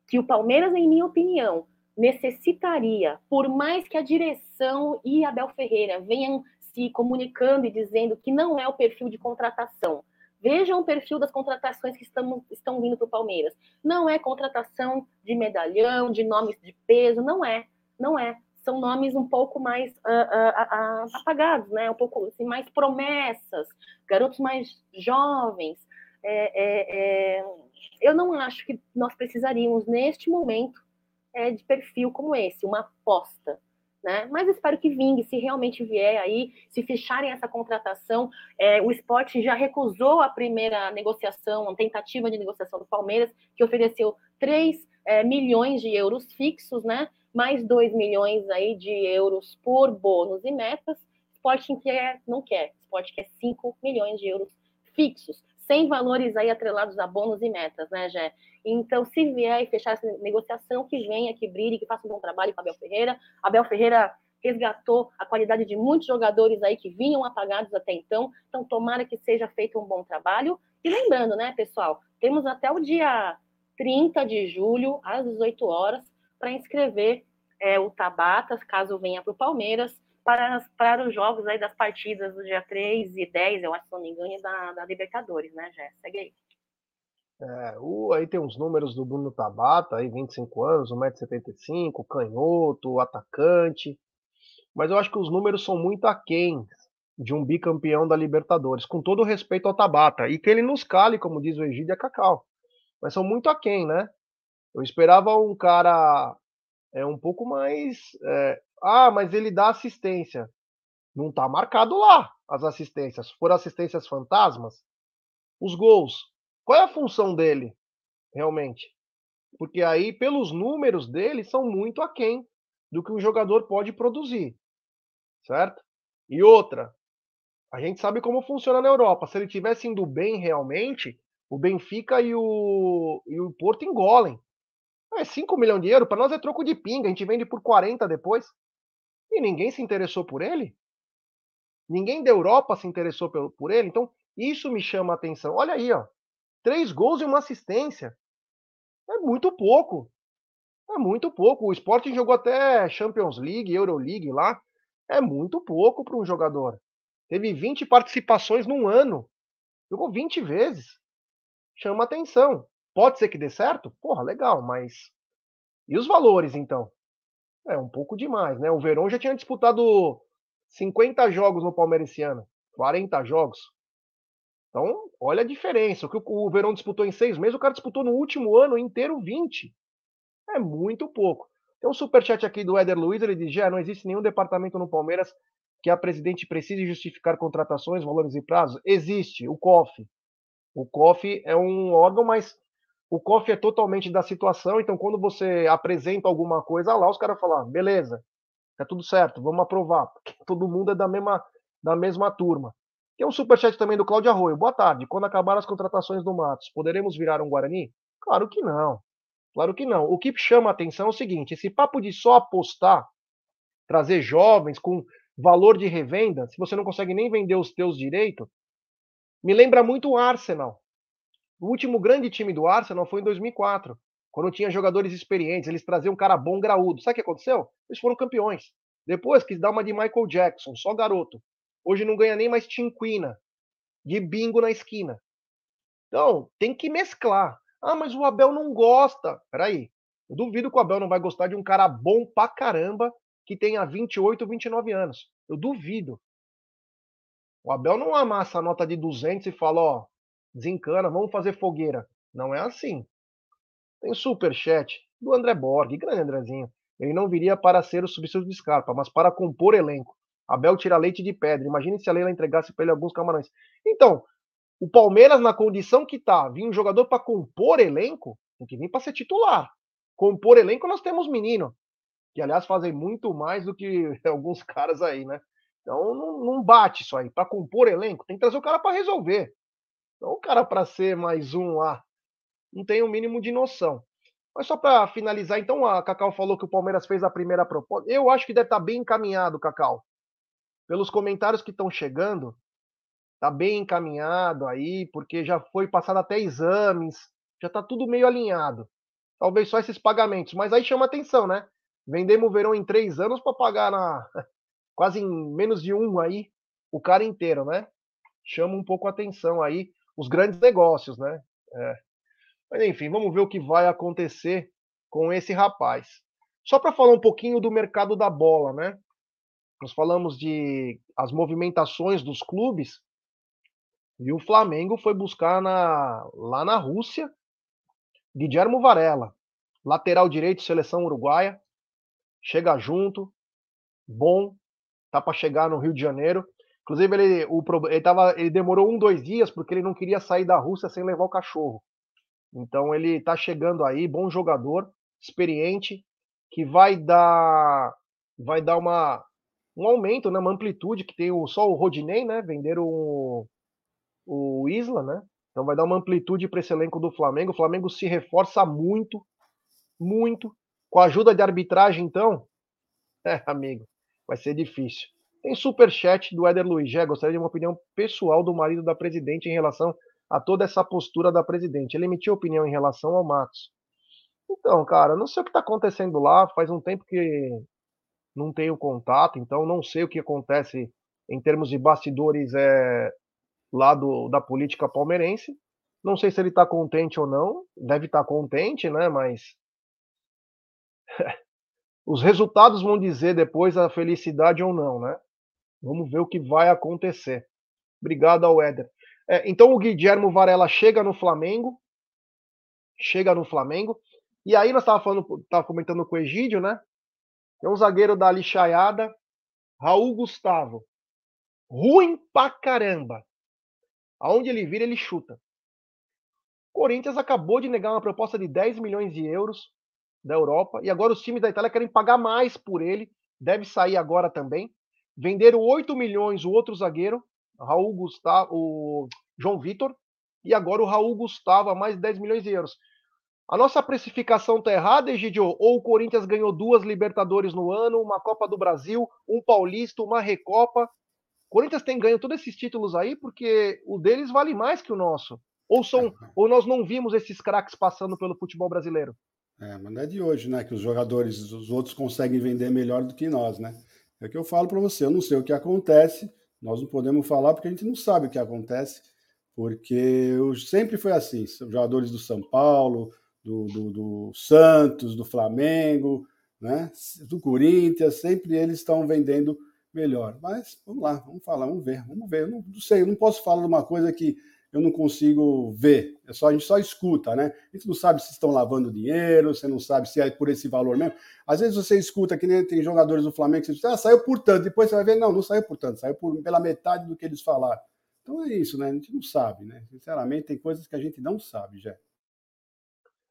que o Palmeiras, em minha opinião, necessitaria, por mais que a direção e Abel Ferreira venham se comunicando e dizendo que não é o perfil de contratação, Vejam o perfil das contratações que estão, vindo para o Palmeiras. Não é contratação de medalhão, de nomes de peso, não é, não é. São nomes um pouco mais uh, uh, uh, apagados, né? Um pouco assim, mais promessas, garotos mais jovens. É, é, é, eu não acho que nós precisaríamos, neste momento, é, de perfil como esse, uma aposta. Né? Mas espero que vingue, se realmente vier aí, se fecharem essa contratação. É, o esporte já recusou a primeira negociação, a tentativa de negociação do Palmeiras, que ofereceu 3 é, milhões de euros fixos, né? mais 2 milhões aí de euros por bônus e metas. Sporting quer, não quer, Sporting quer 5 milhões de euros fixos, sem valores aí atrelados a bônus e metas, né, Jé? Então, se vier e fechar essa negociação, que venha, que brilhe, que faça um bom trabalho com Abel Ferreira. Abel Ferreira resgatou a qualidade de muitos jogadores aí que vinham apagados até então. Então, tomara que seja feito um bom trabalho. E lembrando, né, pessoal, temos até o dia 30 de julho, às 18 horas, para inscrever é, o Tabata, caso venha para o Palmeiras, para, para os jogos aí das partidas do dia 3 e 10, eu acho, se não me engano, da, da Libertadores, né, Jé? Segue aí. É, o, aí tem os números do Bruno Tabata, aí 25 anos, 1,75m, canhoto, atacante. Mas eu acho que os números são muito aquém de um bicampeão da Libertadores, com todo respeito ao Tabata. E que ele nos cale, como diz o Egídio, é Cacau. Mas são muito aquém, né? Eu esperava um cara é um pouco mais é, ah, mas ele dá assistência. Não está marcado lá as assistências. Foram assistências fantasmas? Os gols. Qual é a função dele, realmente? Porque aí, pelos números dele, são muito aquém do que um jogador pode produzir. Certo? E outra, a gente sabe como funciona na Europa. Se ele tivesse indo bem realmente, o Benfica e o, e o Porto engolem. É 5 milhões de euros, para nós é troco de pinga, a gente vende por 40 depois. E ninguém se interessou por ele? Ninguém da Europa se interessou por ele? Então, isso me chama a atenção. Olha aí, ó. Três gols e uma assistência. É muito pouco. É muito pouco. O Sporting jogou até Champions League, Euroleague lá. É muito pouco para um jogador. Teve 20 participações num ano. Jogou 20 vezes. Chama atenção. Pode ser que dê certo? Porra, legal, mas. E os valores, então? É um pouco demais, né? O Verón já tinha disputado 50 jogos no Palmeiras esse ano, 40 jogos. Então, olha a diferença. O que o Verón disputou em seis meses, o cara disputou no último ano inteiro 20. É muito pouco. Tem um superchat aqui do Éder Luiz, ele diz: já não existe nenhum departamento no Palmeiras que a presidente precise justificar contratações, valores e prazos? Existe, o COF. O COF é um órgão, mas o COF é totalmente da situação, então quando você apresenta alguma coisa lá, os caras falam, ah, beleza, tá tudo certo, vamos aprovar, porque todo mundo é da mesma, da mesma turma. Tem um superchat também do Cláudio Arroio. Boa tarde. Quando acabar as contratações do Matos, poderemos virar um Guarani? Claro que não. Claro que não. O que chama a atenção é o seguinte: esse papo de só apostar, trazer jovens com valor de revenda, se você não consegue nem vender os teus direitos, me lembra muito o Arsenal. O último grande time do Arsenal foi em 2004, quando tinha jogadores experientes, eles traziam um cara bom graúdo. Sabe o que aconteceu? Eles foram campeões. Depois quis dar uma de Michael Jackson, só garoto. Hoje não ganha nem mais tinquina de bingo na esquina. Então, tem que mesclar. Ah, mas o Abel não gosta. Peraí. Eu duvido que o Abel não vai gostar de um cara bom pra caramba que tenha 28, 29 anos. Eu duvido. O Abel não amassa a nota de 200 e fala, ó, desencana, vamos fazer fogueira. Não é assim. Tem super chat do André Borg, grande Andrezinho. Ele não viria para ser o substituto de Scarpa, mas para compor elenco. Abel tira leite de pedra. Imagine se a Leila entregasse para ele alguns camarões. Então, o Palmeiras, na condição que tá, vir um jogador para compor elenco, tem que vir para ser titular. Compor elenco, nós temos menino, que aliás fazem muito mais do que alguns caras aí, né? Então não, não bate isso aí. Para compor elenco, tem que trazer o cara para resolver. Então, o cara, para ser mais um lá, não tem o um mínimo de noção. Mas só para finalizar, então, a Cacau falou que o Palmeiras fez a primeira proposta. Eu acho que deve estar tá bem encaminhado, Cacau. Pelos comentários que estão chegando, está bem encaminhado aí, porque já foi passado até exames, já está tudo meio alinhado. Talvez só esses pagamentos, mas aí chama atenção, né? Vendemos o verão em três anos para pagar na quase em menos de um aí o cara inteiro, né? Chama um pouco atenção aí os grandes negócios, né? É. Mas enfim, vamos ver o que vai acontecer com esse rapaz. Só para falar um pouquinho do mercado da bola, né? Nós falamos de as movimentações dos clubes e o Flamengo foi buscar na, lá na Rússia Guilhermo Varela, lateral direito, seleção uruguaia, chega junto, bom, tá para chegar no Rio de Janeiro. Inclusive, ele, o, ele, tava, ele demorou um, dois dias porque ele não queria sair da Rússia sem levar o cachorro. Então ele tá chegando aí, bom jogador, experiente, que vai dar vai dar uma um aumento, né, uma amplitude que tem o, só o Rodinei, né, venderam o, o Isla, né? Então vai dar uma amplitude para esse elenco do Flamengo. O Flamengo se reforça muito, muito. Com a ajuda de arbitragem, então, é, emigo, vai ser difícil. Tem super chat do Éder Luiz. Já gostaria de uma opinião pessoal do marido da presidente em relação a toda essa postura da presidente. Ele emitiu opinião em relação ao Matos. Então, cara, não sei o que está acontecendo lá. Faz um tempo que não tenho contato, então não sei o que acontece em termos de bastidores é, lá do, da política palmeirense. Não sei se ele está contente ou não. Deve estar tá contente, né? Mas os resultados vão dizer depois a felicidade ou não, né? Vamos ver o que vai acontecer. Obrigado ao Éder. É, então o Guilhermo Varela chega no Flamengo. Chega no Flamengo. E aí nós estávamos tava comentando com o Egídio, né? Tem um zagueiro da lixaiada, Raul Gustavo. Ruim pra caramba. Aonde ele vira, ele chuta. Corinthians acabou de negar uma proposta de 10 milhões de euros da Europa e agora os times da Itália querem pagar mais por ele. Deve sair agora também. Venderam 8 milhões o outro zagueiro, Raul Gustavo, o João Vitor, e agora o Raul Gustavo a mais 10 milhões de euros. A nossa precificação tá errada, Egidio? Ou o Corinthians ganhou duas Libertadores no ano, uma Copa do Brasil, um Paulista, uma Recopa? O Corinthians tem ganho todos esses títulos aí porque o deles vale mais que o nosso. Ou, são, é. ou nós não vimos esses craques passando pelo futebol brasileiro? É, mas não é de hoje, né? Que os jogadores, os outros conseguem vender melhor do que nós, né? É que eu falo para você, eu não sei o que acontece, nós não podemos falar porque a gente não sabe o que acontece, porque sempre foi assim, jogadores do São Paulo, do, do, do Santos, do Flamengo, né? do Corinthians, sempre eles estão vendendo melhor. Mas vamos lá, vamos falar, vamos ver, vamos ver. Eu não, não sei, eu não posso falar de uma coisa que eu não consigo ver. É só, a gente só escuta, né? A gente não sabe se estão lavando dinheiro, você não sabe se é por esse valor mesmo. Às vezes você escuta que nem tem jogadores do Flamengo que você diz, ah, saiu por tanto, depois você vai ver, não, não saiu por tanto, saiu por, pela metade do que eles falaram. Então é isso, né? A gente não sabe, né? Sinceramente, tem coisas que a gente não sabe, já.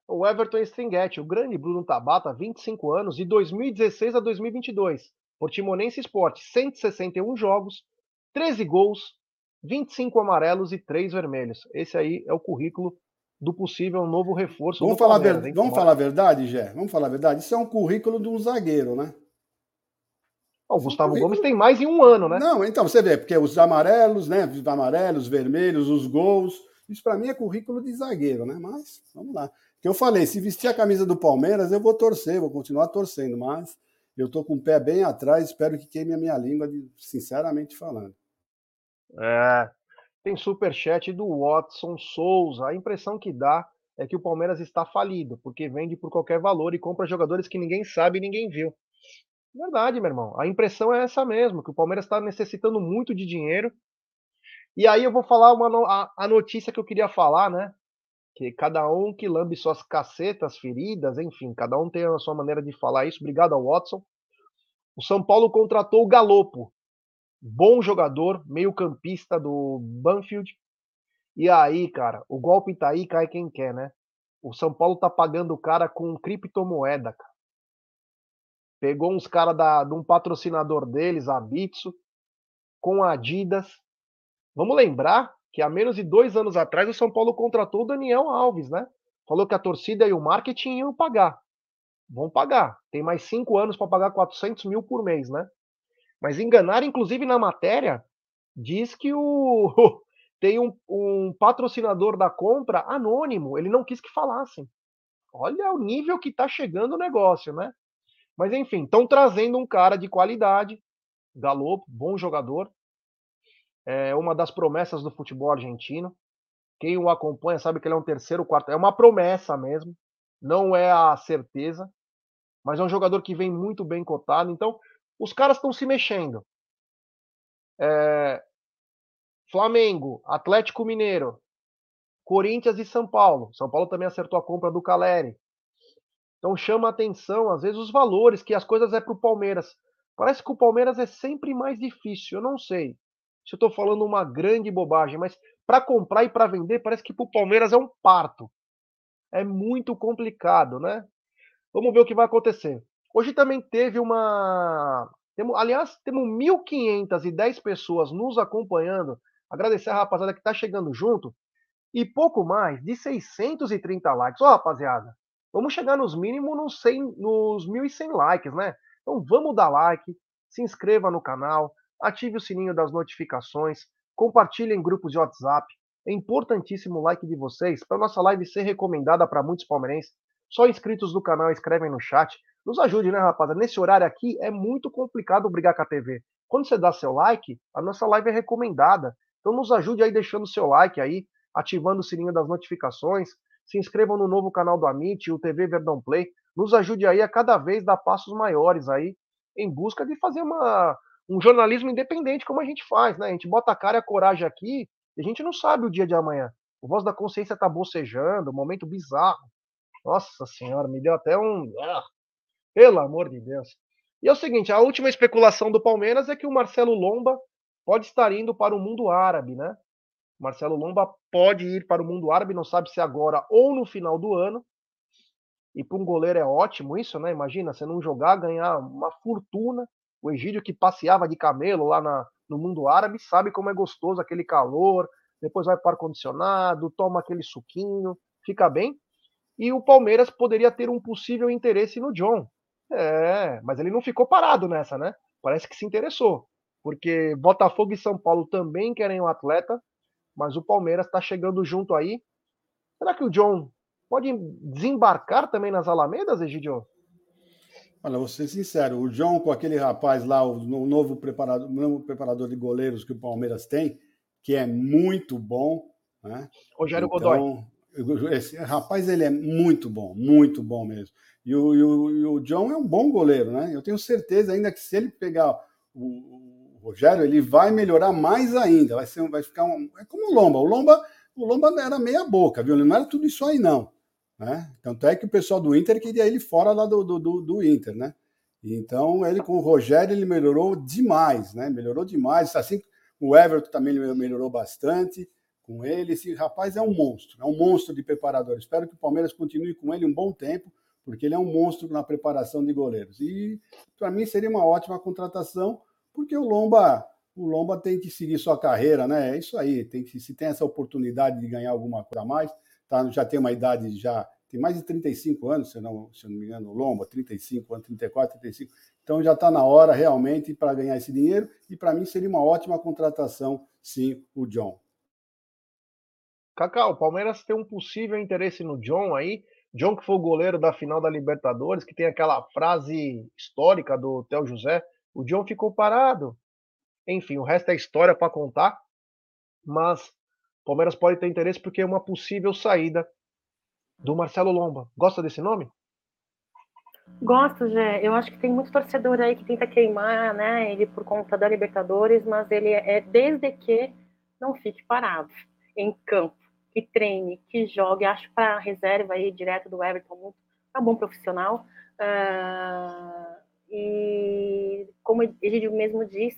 O Everton Stringhetti, o grande Bruno Tabata, 25 anos, de 2016 a 2022. Portimonense Esporte, 161 jogos, 13 gols, 25 amarelos e 3 vermelhos. Esse aí é o currículo do possível novo reforço vamos falar ver... Vamos falar a verdade, Gé? Vamos falar a verdade? Isso é um currículo de um zagueiro, né? O Gustavo currículo... Gomes tem mais em um ano, né? Não, então você vê, porque os amarelos, né? Os amarelos, vermelhos, os gols. Isso para mim é currículo de zagueiro, né? Mas vamos lá. Que eu falei, se vestir a camisa do Palmeiras, eu vou torcer, vou continuar torcendo, mas eu tô com o pé bem atrás, espero que queime a minha língua, sinceramente falando. É, tem superchat do Watson Souza. A impressão que dá é que o Palmeiras está falido, porque vende por qualquer valor e compra jogadores que ninguém sabe e ninguém viu. Verdade, meu irmão. A impressão é essa mesmo, que o Palmeiras está necessitando muito de dinheiro. E aí eu vou falar uma a, a notícia que eu queria falar, né? Que cada um que lambe suas cacetas, feridas, enfim, cada um tem a sua maneira de falar isso. Obrigado ao Watson. O São Paulo contratou o Galopo, bom jogador, meio-campista do Banfield. E aí, cara, o golpe tá aí, cai quem quer, né? O São Paulo tá pagando o cara com criptomoeda, cara. Pegou uns caras de um patrocinador deles, a Bitso, com a Adidas. Vamos lembrar que há menos de dois anos atrás o São Paulo contratou o Daniel Alves, né? Falou que a torcida e o marketing iam pagar. Vão pagar. Tem mais cinco anos para pagar 400 mil por mês, né? Mas enganar, inclusive na matéria, diz que o tem um, um, patrocinador da compra anônimo, ele não quis que falassem. Olha o nível que está chegando o negócio, né? Mas enfim, estão trazendo um cara de qualidade, Galo, bom jogador, é uma das promessas do futebol argentino. Quem o acompanha sabe que ele é um terceiro, quarto, é uma promessa mesmo, não é a certeza, mas é um jogador que vem muito bem cotado. Então, os caras estão se mexendo. É... Flamengo, Atlético Mineiro, Corinthians e São Paulo. São Paulo também acertou a compra do Caleri. Então chama a atenção, às vezes, os valores, que as coisas é para o Palmeiras. Parece que o Palmeiras é sempre mais difícil. Eu não sei se eu estou falando uma grande bobagem, mas para comprar e para vender, parece que para o Palmeiras é um parto. É muito complicado, né? Vamos ver o que vai acontecer. Hoje também teve uma. Temos, aliás, temos 1.510 pessoas nos acompanhando. Agradecer a rapaziada que está chegando junto. E pouco mais de 630 likes. Ó, oh, rapaziada, vamos chegar nos mínimos nos, 100, nos 1.100 likes, né? Então vamos dar like, se inscreva no canal, ative o sininho das notificações, compartilhe em grupos de WhatsApp. É importantíssimo o like de vocês para nossa live ser recomendada para muitos palmeirenses. Só inscritos do canal escrevem no chat. Nos ajude, né, rapaziada? Nesse horário aqui é muito complicado brigar com a TV. Quando você dá seu like, a nossa live é recomendada. Então nos ajude aí deixando seu like aí, ativando o sininho das notificações. Se inscrevam no novo canal do Amit, o TV Verdão Play. Nos ajude aí a cada vez dar passos maiores aí em busca de fazer uma, um jornalismo independente como a gente faz, né? A gente bota a cara e a coragem aqui e a gente não sabe o dia de amanhã. O Voz da Consciência tá bocejando, momento bizarro. Nossa senhora, me deu até um. Pelo amor de Deus. E é o seguinte: a última especulação do Palmeiras é que o Marcelo Lomba pode estar indo para o mundo árabe, né? Marcelo Lomba pode ir para o mundo árabe, não sabe se agora ou no final do ano. E para um goleiro é ótimo isso, né? Imagina, você não jogar, ganhar uma fortuna. O Egídio que passeava de camelo lá na, no mundo árabe sabe como é gostoso aquele calor. Depois vai para o ar-condicionado, toma aquele suquinho, fica bem. E o Palmeiras poderia ter um possível interesse no John. É, mas ele não ficou parado nessa, né? Parece que se interessou. Porque Botafogo e São Paulo também querem o um atleta, mas o Palmeiras está chegando junto aí. Será que o John pode desembarcar também nas Alamedas, Egidio? Olha, vou ser sincero, o John com aquele rapaz lá, o novo preparador, novo preparador de goleiros que o Palmeiras tem, que é muito bom, né? Rogério então, Godoy. Esse rapaz, ele é muito bom, muito bom mesmo. E o, e, o, e o, John é um bom goleiro, né? Eu tenho certeza ainda que se ele pegar o, o Rogério, ele vai melhorar mais ainda. Vai, ser, vai ficar um, é como o Lomba. O Lomba, o Lomba era meia boca, viu? Ele não era tudo isso aí, não. Né? Tanto é que o pessoal do Inter queria ele fora lá do, do, do, do Inter, né? Então, ele com o Rogério, ele melhorou demais, né? Melhorou demais. Assim, o Everton também melhorou bastante com ele. Esse rapaz é um monstro, é um monstro de preparador. Espero que o Palmeiras continue com ele um bom tempo, porque ele é um monstro na preparação de goleiros. E para mim seria uma ótima contratação, porque o Lomba, o Lomba tem que seguir sua carreira, né? É isso aí, tem que se tem essa oportunidade de ganhar alguma coisa a mais, tá? Já tem uma idade já tem mais de 35 anos, se não, se não me engano, o Lomba, 35 anos, 34, 35. Então já está na hora realmente para ganhar esse dinheiro e para mim seria uma ótima contratação, sim, o John. Cacau, o Palmeiras tem um possível interesse no John aí. John, que foi o goleiro da final da Libertadores, que tem aquela frase histórica do Theo José. O John ficou parado. Enfim, o resto é história para contar. Mas o Palmeiras pode ter interesse porque é uma possível saída do Marcelo Lomba. Gosta desse nome? Gosto, Jé. Eu acho que tem muito torcedor aí que tenta queimar, né, ele por conta da Libertadores, mas ele é desde que não fique parado em campo que treine, que jogue. Acho para reserva aí direto do Everton muito é um bom profissional. Uh, e como ele mesmo diz,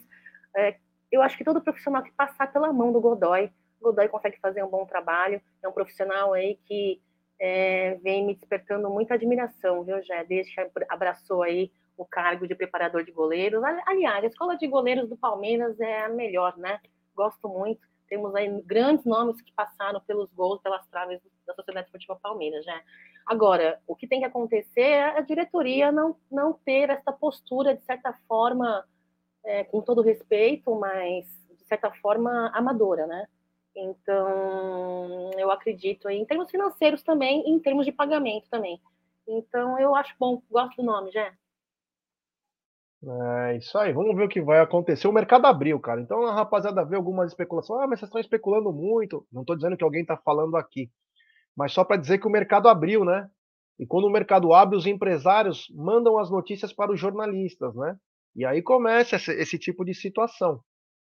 é, eu acho que todo profissional que passar pela mão do Godoy, Godoy consegue fazer um bom trabalho. É um profissional aí que é, vem me despertando muita admiração, viu, Jé? Desde que abraçou aí o cargo de preparador de goleiros. Aliás, a escola de goleiros do Palmeiras é a melhor, né? Gosto muito. Temos aí grandes nomes que passaram pelos gols, pelas traves da Sociedade Esportiva Palmeiras, já. Agora, o que tem que acontecer é a diretoria não, não ter essa postura, de certa forma, é, com todo respeito, mas de certa forma amadora, né? Então, eu acredito em termos financeiros também em termos de pagamento também. Então, eu acho bom, gosto do nome, já. É isso aí, vamos ver o que vai acontecer. O mercado abriu, cara. Então a rapaziada vê algumas especulações. Ah, mas vocês estão especulando muito. Não estou dizendo que alguém está falando aqui, mas só para dizer que o mercado abriu, né? E quando o mercado abre, os empresários mandam as notícias para os jornalistas, né? E aí começa esse, esse tipo de situação.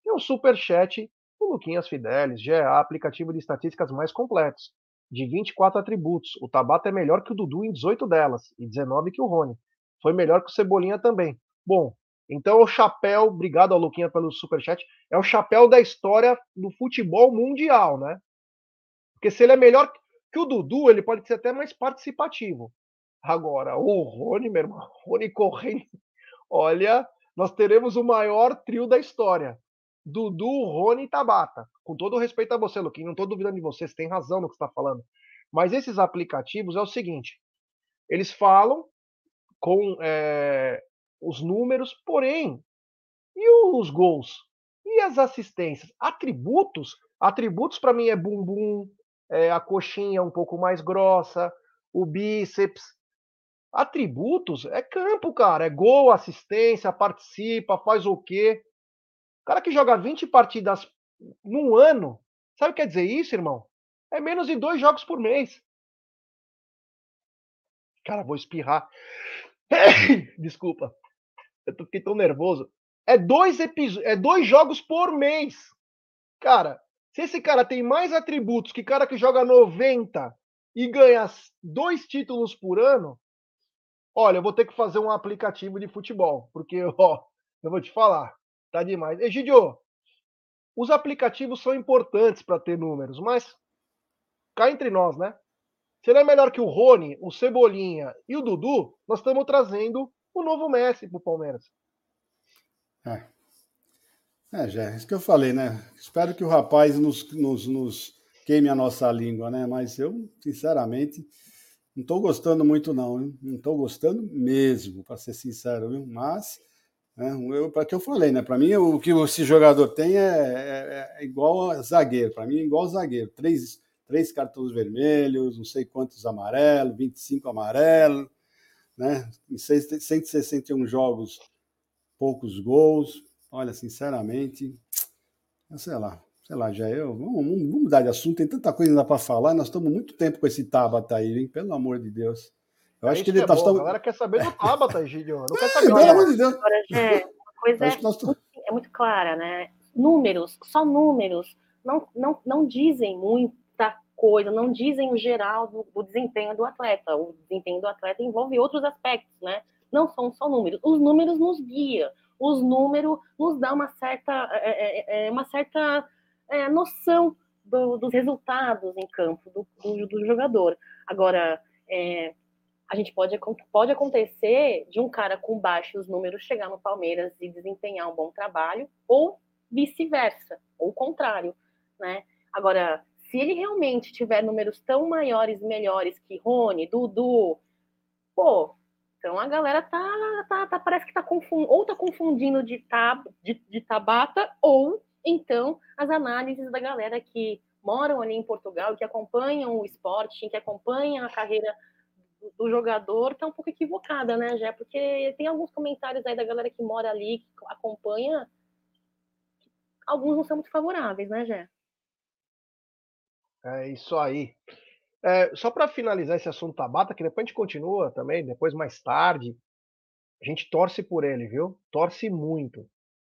Tem um super chat O Luquinhas Fidelis é aplicativo de estatísticas mais completos, de 24 atributos. O Tabata é melhor que o Dudu em 18 delas, e 19 que o Rony. Foi melhor que o Cebolinha também. Bom, então o chapéu, obrigado ao Luquinha pelo superchat, é o chapéu da história do futebol mundial, né? Porque se ele é melhor que o Dudu, ele pode ser até mais participativo. Agora, o Rony, meu irmão, Rony correndo. Olha, nós teremos o maior trio da história. Dudu, Rony e Tabata. Com todo respeito a você, Luquinho, não estou duvidando de você, você tem razão no que está falando. Mas esses aplicativos é o seguinte: eles falam com é, os números, porém, e os gols? E as assistências? Atributos? Atributos para mim é bumbum, é a coxinha um pouco mais grossa, o bíceps. Atributos é campo, cara. É gol, assistência, participa, faz o quê? O cara que joga 20 partidas num ano, sabe o que quer dizer isso, irmão? É menos de dois jogos por mês. Cara, vou espirrar. Desculpa. Eu fiquei tão nervoso. É dois, é dois jogos por mês. Cara, se esse cara tem mais atributos que cara que joga 90 e ganha dois títulos por ano, olha, eu vou ter que fazer um aplicativo de futebol, porque, ó, eu vou te falar, tá demais. Egidio, os aplicativos são importantes para ter números, mas cá entre nós, né? Se ele é melhor que o Rony, o Cebolinha e o Dudu, nós estamos trazendo o novo Messi para o Palmeiras. É. É, já, é isso que eu falei, né? Espero que o rapaz nos, nos, nos queime a nossa língua, né? Mas eu, sinceramente, não estou gostando muito, não. Hein? Não estou gostando mesmo, para ser sincero, viu? Mas, né, para que eu falei, né? Para mim, o que esse jogador tem é, é, é igual a zagueiro. Para mim, é igual zagueiro. Três, três cartões vermelhos, não sei quantos amarelos, 25 amarelos, né? Em 161 jogos, poucos gols. Olha, sinceramente, sei lá, sei lá, já eu. Vamos, vamos, mudar de assunto, tem tanta coisa ainda para falar. Nós estamos muito tempo com esse Tabata aí, hein? Pelo amor de Deus. Eu é acho que ele está. É tão... A galera quer saber do Tabata, Gideon. Não quer saber. Pelo amor de Deus. Uma coisa é, nós... muito, é muito clara, né? Números, só números, não, não, não dizem muita coisa, não dizem o geral do, do desempenho do atleta. O desempenho do atleta envolve outros aspectos, né? Não são só números. Os números nos guiam os números nos dá uma certa, é, é, é uma certa é, noção do, dos resultados em campo do, do, do jogador. Agora, é, a gente pode, pode acontecer de um cara com baixos números chegar no Palmeiras e desempenhar um bom trabalho, ou vice-versa, ou o contrário, né? Agora, se ele realmente tiver números tão maiores e melhores que Rony, Dudu, pô, então a galera tá, tá, tá parece que tá confundindo, ou tá confundindo de, tab, de, de Tabata, ou então as análises da galera que moram ali em Portugal, que acompanham o esporte, que acompanham a carreira do, do jogador, tá um pouco equivocada, né, Jé? Porque tem alguns comentários aí da galera que mora ali, que acompanha, alguns não são muito favoráveis, né, Jé? É isso aí. É, só para finalizar esse assunto Tabata, que depois a gente continua também, depois mais tarde, a gente torce por ele, viu? Torce muito.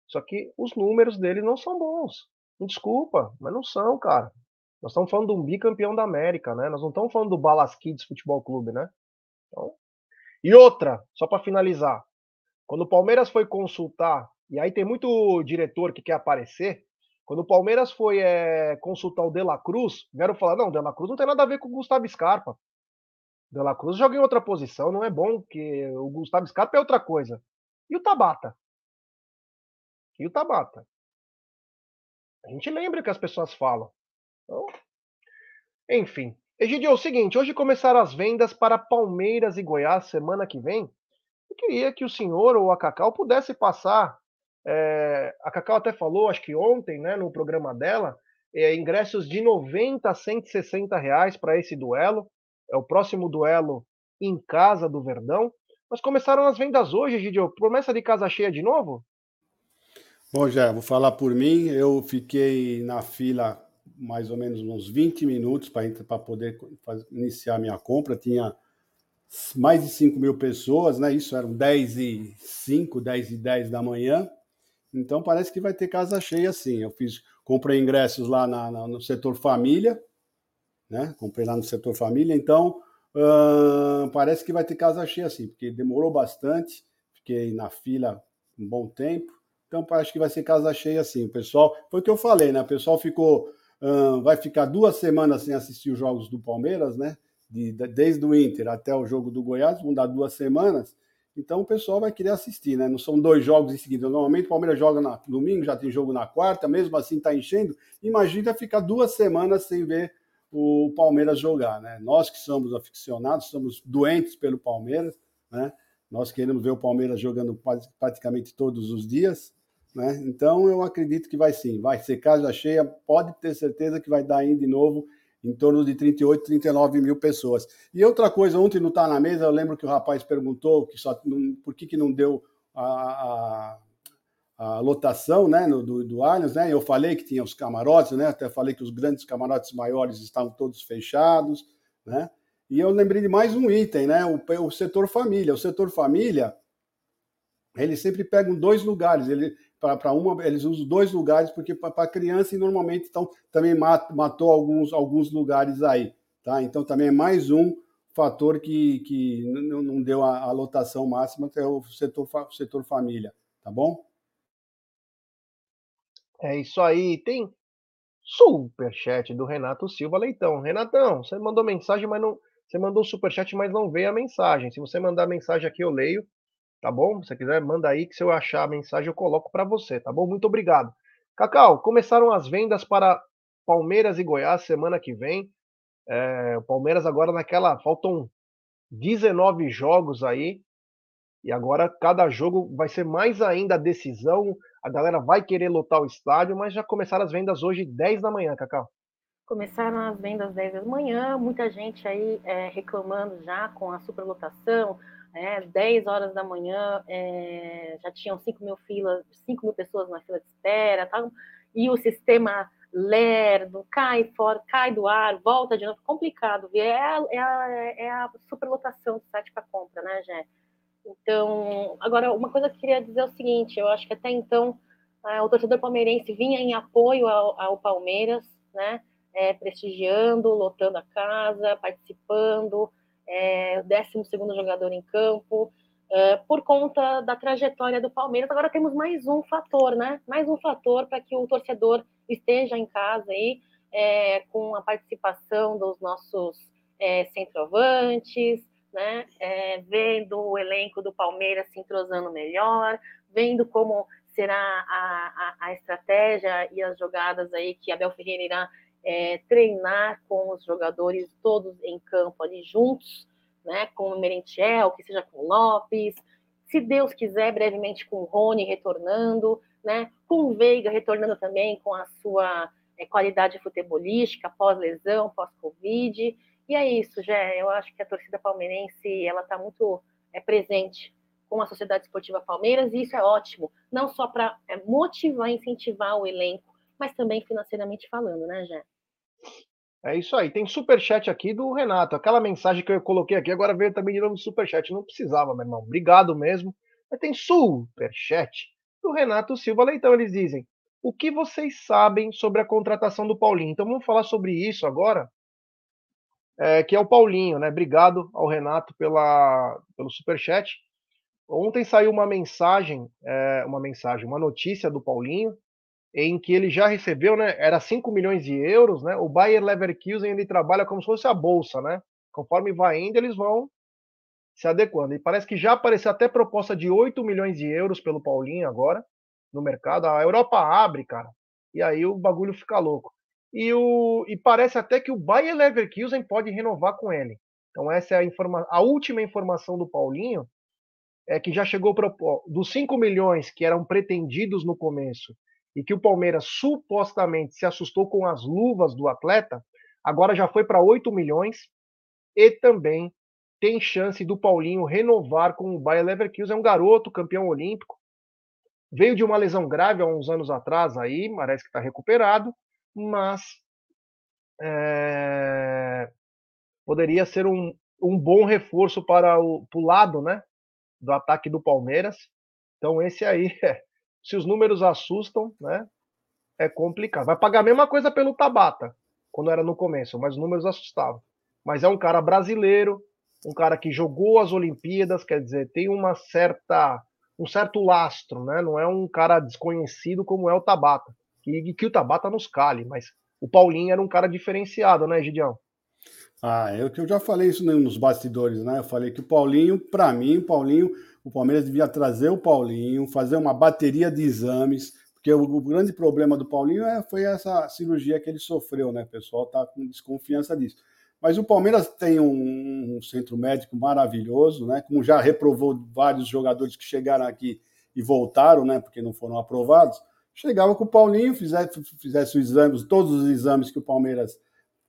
Só que os números dele não são bons. Me desculpa, mas não são, cara. Nós estamos falando de um bicampeão da América, né? Nós não estamos falando do Balas Kids Futebol Clube, né? Então... E outra, só para finalizar. Quando o Palmeiras foi consultar, e aí tem muito diretor que quer aparecer, quando o Palmeiras foi é, consultar o De La Cruz, vieram falar: não, o De La Cruz não tem nada a ver com o Gustavo Scarpa. O De La Cruz joga em outra posição, não é bom, que o Gustavo Scarpa é outra coisa. E o Tabata? E o Tabata? A gente lembra que as pessoas falam. Então, enfim. Egidio, é o seguinte: hoje começaram as vendas para Palmeiras e Goiás semana que vem. Eu queria que o senhor ou a Cacau pudesse passar é, a Cacau até falou, acho que ontem, né, no programa dela, é, ingressos de 90 a 160 reais para esse duelo. É o próximo duelo em casa do Verdão. Mas começaram as vendas hoje, Gidio. Promessa de casa cheia de novo? Bom, já vou falar por mim. Eu fiquei na fila mais ou menos uns 20 minutos para poder fazer, iniciar minha compra. Tinha mais de 5 mil pessoas, né? Isso eram 10 e 5, 10 e 10 da manhã. Então parece que vai ter casa cheia sim. Eu fiz, comprei ingressos lá na, na, no setor família, né? Comprei lá no setor família, então parece que vai ter casa cheia assim, porque demorou bastante, fiquei na fila um bom tempo, então acho que vai ser casa cheia assim. O pessoal, foi o que eu falei, né? O pessoal ficou, vai ficar duas semanas sem assistir os jogos do Palmeiras, né? De, de, desde o Inter até o jogo do Goiás, vão dar duas semanas. Então o pessoal vai querer assistir, né? Não são dois jogos em seguida. Normalmente o Palmeiras joga no domingo, já tem jogo na quarta, mesmo assim está enchendo. Imagina ficar duas semanas sem ver o Palmeiras jogar, né? Nós que somos aficionados, somos doentes pelo Palmeiras, né? Nós queremos ver o Palmeiras jogando praticamente todos os dias, né? Então eu acredito que vai sim, vai ser casa cheia, pode ter certeza que vai dar ainda de novo em torno de 38, 39 mil pessoas. E outra coisa, ontem não está na mesa, eu lembro que o rapaz perguntou que só, não, por que, que não deu a, a, a lotação né, no, do, do Allianz, né? Eu falei que tinha os camarotes, né? Até falei que os grandes camarotes maiores estavam todos fechados, né? E eu lembrei de mais um item, né? O, o setor família. O setor família, eles sempre pegam dois lugares. Ele, para uma, eles usam dois lugares, porque para criança, e normalmente então, também mat, matou alguns, alguns lugares aí. Tá? Então, também é mais um fator que, que não, deu a, a, lotação máxima, que é o setor, setor família. Tá bom? É isso aí. Tem superchat do Renato Silva Leitão. Renatão, você mandou mensagem, mas não. Você mandou superchat, mas não veio a mensagem. Se você mandar mensagem aqui, eu leio tá bom? Se você quiser, manda aí que se eu achar a mensagem eu coloco para você, tá bom? Muito obrigado. Cacau, começaram as vendas para Palmeiras e Goiás semana que vem. É, o Palmeiras agora naquela. Faltam 19 jogos aí. E agora cada jogo vai ser mais ainda a decisão. A galera vai querer lotar o estádio, mas já começaram as vendas hoje 10 da manhã, Cacau. Começaram as vendas 10 da manhã, muita gente aí é, reclamando já com a superlotação, é, 10 horas da manhã é, já tinham 5 mil filas, 5 mil pessoas na fila de espera, tá? e o sistema lerdo, cai fora, cai do ar, volta de novo, complicado. É é é a superlotação do site para compra, né, Jé? Então, agora, uma coisa que eu queria dizer é o seguinte, eu acho que até então é, o torcedor palmeirense vinha em apoio ao, ao Palmeiras, né, é, prestigiando, lotando a casa, participando, é, o 12 jogador em campo, é, por conta da trajetória do Palmeiras. Agora temos mais um fator, né? Mais um fator para que o torcedor esteja em casa aí, é, com a participação dos nossos é, centroavantes, né? É, vendo o elenco do Palmeiras se entrosando melhor, vendo como será a, a, a estratégia e as jogadas aí que Abel Ferreira irá é, treinar com os jogadores todos em campo ali juntos, né, com o Merentiel, que seja com o Lopes, se Deus quiser, brevemente com o Rony retornando, né, com o Veiga retornando também com a sua é, qualidade futebolística, pós-lesão, pós-Covid. E é isso, Jé. Eu acho que a torcida palmeirense ela está muito é, presente com a Sociedade Esportiva Palmeiras, e isso é ótimo, não só para é, motivar incentivar o elenco, mas também financeiramente falando, né, Jé? É isso aí. Tem superchat aqui do Renato. Aquela mensagem que eu coloquei aqui, agora veio também de novo superchat. Não precisava, meu irmão. Obrigado mesmo. Mas tem superchat do Renato Silva Leitão. Eles dizem: O que vocês sabem sobre a contratação do Paulinho? Então vamos falar sobre isso agora. É, que é o Paulinho, né? Obrigado ao Renato pela, pelo superchat. Ontem saiu uma mensagem, é, uma mensagem, uma notícia do Paulinho, em que ele já recebeu, né, era 5 milhões de euros, né, o Bayer Leverkusen ele trabalha como se fosse a bolsa, né, conforme vai indo eles vão se adequando, e parece que já apareceu até proposta de 8 milhões de euros pelo Paulinho agora, no mercado, a Europa abre, cara, e aí o bagulho fica louco, e, o, e parece até que o Bayer Leverkusen pode renovar com ele, então essa é a, informa a última informação do Paulinho, é que já chegou dos 5 milhões que eram pretendidos no começo, e que o Palmeiras supostamente se assustou com as luvas do atleta, agora já foi para 8 milhões e também tem chance do Paulinho renovar com o Bayer Leverkusen, é um garoto campeão olímpico, veio de uma lesão grave há uns anos atrás aí, parece que está recuperado, mas é, poderia ser um, um bom reforço para o lado, né, do ataque do Palmeiras. Então esse aí é se os números assustam, né? é complicado. Vai pagar a mesma coisa pelo Tabata, quando era no começo, mas os números assustavam. Mas é um cara brasileiro, um cara que jogou as Olimpíadas, quer dizer, tem uma certa um certo lastro, né? Não é um cara desconhecido como é o Tabata, que, que o Tabata nos cale, mas o Paulinho era um cara diferenciado, né, Gideão? Ah, eu que eu já falei isso nos bastidores, né? Eu falei que o Paulinho, para mim, o Paulinho, o Palmeiras devia trazer o Paulinho, fazer uma bateria de exames, porque o, o grande problema do Paulinho é, foi essa cirurgia que ele sofreu, né? O pessoal tá com desconfiança disso. Mas o Palmeiras tem um, um, centro médico maravilhoso, né? Como já reprovou vários jogadores que chegaram aqui e voltaram, né? Porque não foram aprovados. Chegava com o Paulinho, fizesse, fizesse os exames, todos os exames que o Palmeiras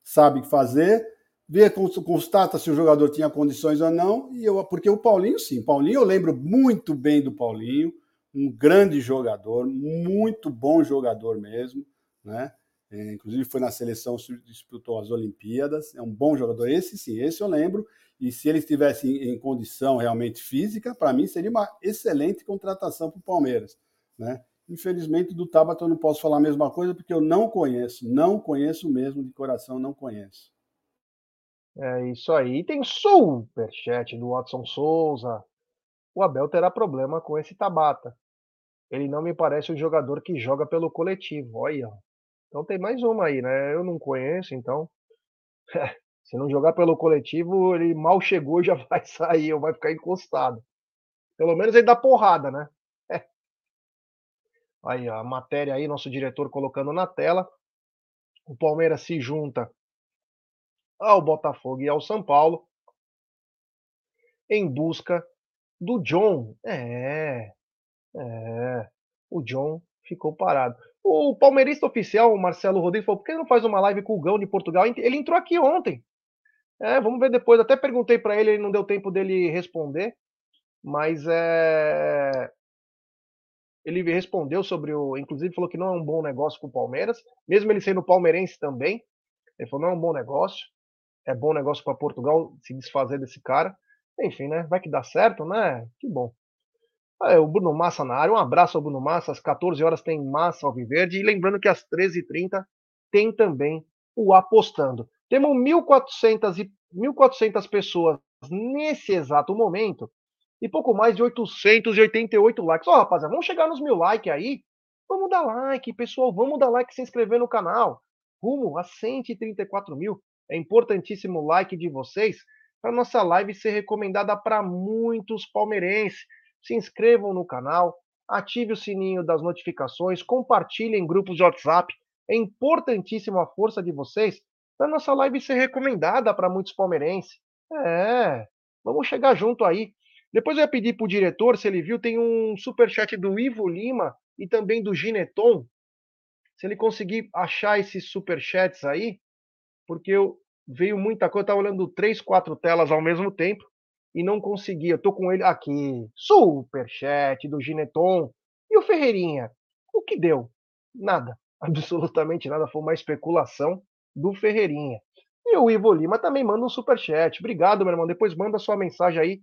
sabe fazer, vê, constata se o jogador tinha condições ou não. E eu, porque o Paulinho, sim, Paulinho eu lembro muito bem do Paulinho, um grande jogador, muito bom jogador mesmo, né? É, inclusive foi na seleção, disputou as Olimpíadas, é um bom jogador. Esse sim, esse eu lembro. E se ele estivesse em, em condição realmente física, para mim seria uma excelente contratação para o Palmeiras. Né? Infelizmente, do Tabata eu não posso falar a mesma coisa, porque eu não conheço, não conheço mesmo, de coração, não conheço. É isso aí. Tem superchat do Watson Souza. O Abel terá problema com esse Tabata. Ele não me parece um jogador que joga pelo coletivo. Olha, então tem mais uma aí, né? Eu não conheço, então. Se não jogar pelo coletivo, ele mal chegou já vai sair, ou vai ficar encostado. Pelo menos ele dá porrada, né? Aí, a matéria aí, nosso diretor colocando na tela. O Palmeiras se junta ao Botafogo e ao São Paulo em busca do John. É, é, o John ficou parado. O palmeirista oficial, Marcelo Rodrigues, falou: por que não faz uma live com o Gão de Portugal? Ele entrou aqui ontem. É, vamos ver depois. Até perguntei para ele, ele não deu tempo dele responder. Mas é... ele respondeu sobre o. Inclusive, falou que não é um bom negócio com o Palmeiras, mesmo ele sendo palmeirense também. Ele falou: não é um bom negócio. É bom negócio para Portugal se desfazer desse cara. Enfim, né? Vai que dá certo, né? Que bom. É, o Bruno Massa na área. Um abraço ao Bruno Massa. Às 14 horas tem Massa Alviverde. E lembrando que às 13h30 tem também o Apostando. Temos 1.400, e, 1.400 pessoas nesse exato momento e pouco mais de 888 likes. Ó, oh, rapaziada, vamos chegar nos mil likes aí. Vamos dar like, pessoal. Vamos dar like e se inscrever no canal. Rumo a 134 mil. É importantíssimo o like de vocês para nossa live ser recomendada para muitos palmeirenses se inscrevam no canal, ative o sininho das notificações, compartilhem em grupos de WhatsApp. É importantíssima a força de vocês para nossa live ser recomendada para muitos palmeirenses. É, vamos chegar junto aí. Depois eu ia pedir para o diretor, se ele viu, tem um super chat do Ivo Lima e também do Gineton. Se ele conseguir achar esses super chats aí, porque eu veio muita coisa, eu estava olhando três, quatro telas ao mesmo tempo e não conseguia. Eu tô com ele aqui. Superchat do Gineton. E o Ferreirinha? O que deu? Nada. Absolutamente nada. Foi uma especulação do Ferreirinha. E o Ivo Lima também manda um superchat. Obrigado, meu irmão. Depois manda sua mensagem aí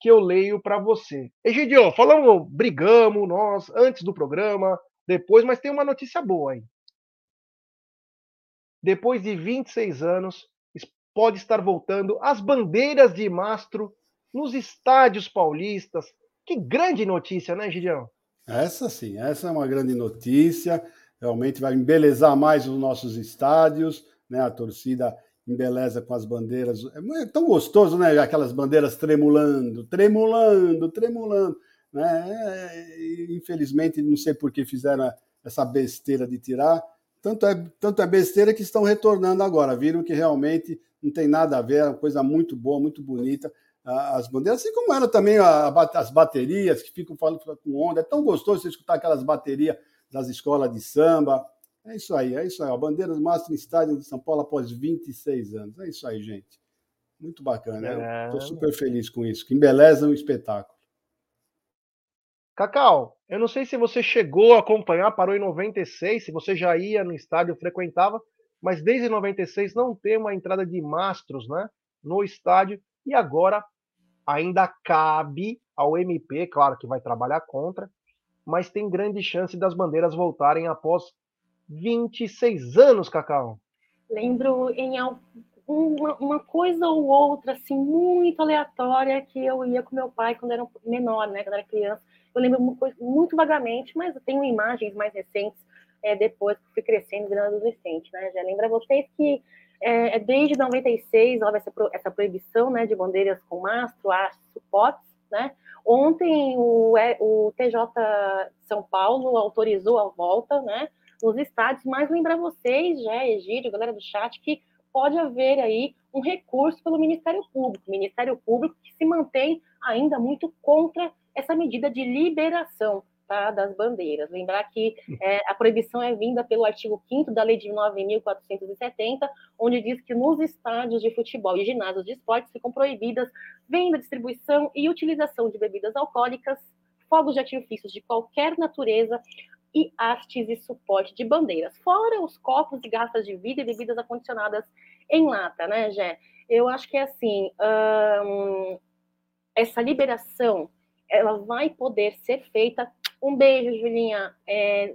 que eu leio para você. Egidio, falamos, brigamos nós antes do programa, depois, mas tem uma notícia boa aí. Depois de 26 anos, pode estar voltando as bandeiras de mastro nos estádios paulistas. Que grande notícia, né, Gideão? Essa sim, essa é uma grande notícia. Realmente vai embelezar mais os nossos estádios, né? A torcida embeleza com as bandeiras. É tão gostoso, né? Aquelas bandeiras tremulando, tremulando, tremulando. Né? É, infelizmente, não sei por que fizeram essa besteira de tirar. Tanto é, tanto é besteira que estão retornando agora. Viram que realmente não tem nada a ver, é uma coisa muito boa, muito bonita as bandeiras, assim como era também as baterias que ficam falando com onda. É tão gostoso você escutar aquelas baterias das escolas de samba. É isso aí, é isso aí. A Bandeiras Master Estádio de São Paulo após 26 anos. É isso aí, gente. Muito bacana. Estou é... super feliz com isso, que embeleza o espetáculo. Cacau, eu não sei se você chegou a acompanhar, parou em 96, se você já ia no estádio, frequentava, mas desde 96 não tem uma entrada de mastros né, no estádio, e agora ainda cabe ao MP, claro que vai trabalhar contra, mas tem grande chance das bandeiras voltarem após 26 anos, Cacau. Lembro em uma, uma, coisa ou outra, assim, muito aleatória, que eu ia com meu pai quando era menor, né, quando era criança. Eu lembro muito vagamente, mas eu tenho imagens mais recentes, é, depois que fui crescendo, virando adolescente, né? Já lembra vocês que é, é desde 96 houve essa, essa proibição, né, de bandeiras com mastro, haste, suportes, né? Ontem o, o TJ São Paulo autorizou a volta, né, nos estádios, mas lembrar vocês, já, Egídio, galera do chat, que pode haver aí um recurso pelo Ministério Público, Ministério Público que se mantém ainda muito contra essa medida de liberação tá, das bandeiras. Lembrar que é, a proibição é vinda pelo artigo 5 da Lei de 9.470, onde diz que nos estádios de futebol e ginásios de esportes ficam proibidas venda, distribuição e utilização de bebidas alcoólicas, fogos de artifícios de qualquer natureza, e hastes e suporte de bandeiras, fora os copos e garrafas de vidro e bebidas acondicionadas em lata, né, Gé? Eu acho que é assim, hum, essa liberação, ela vai poder ser feita. Um beijo, Julinha. É,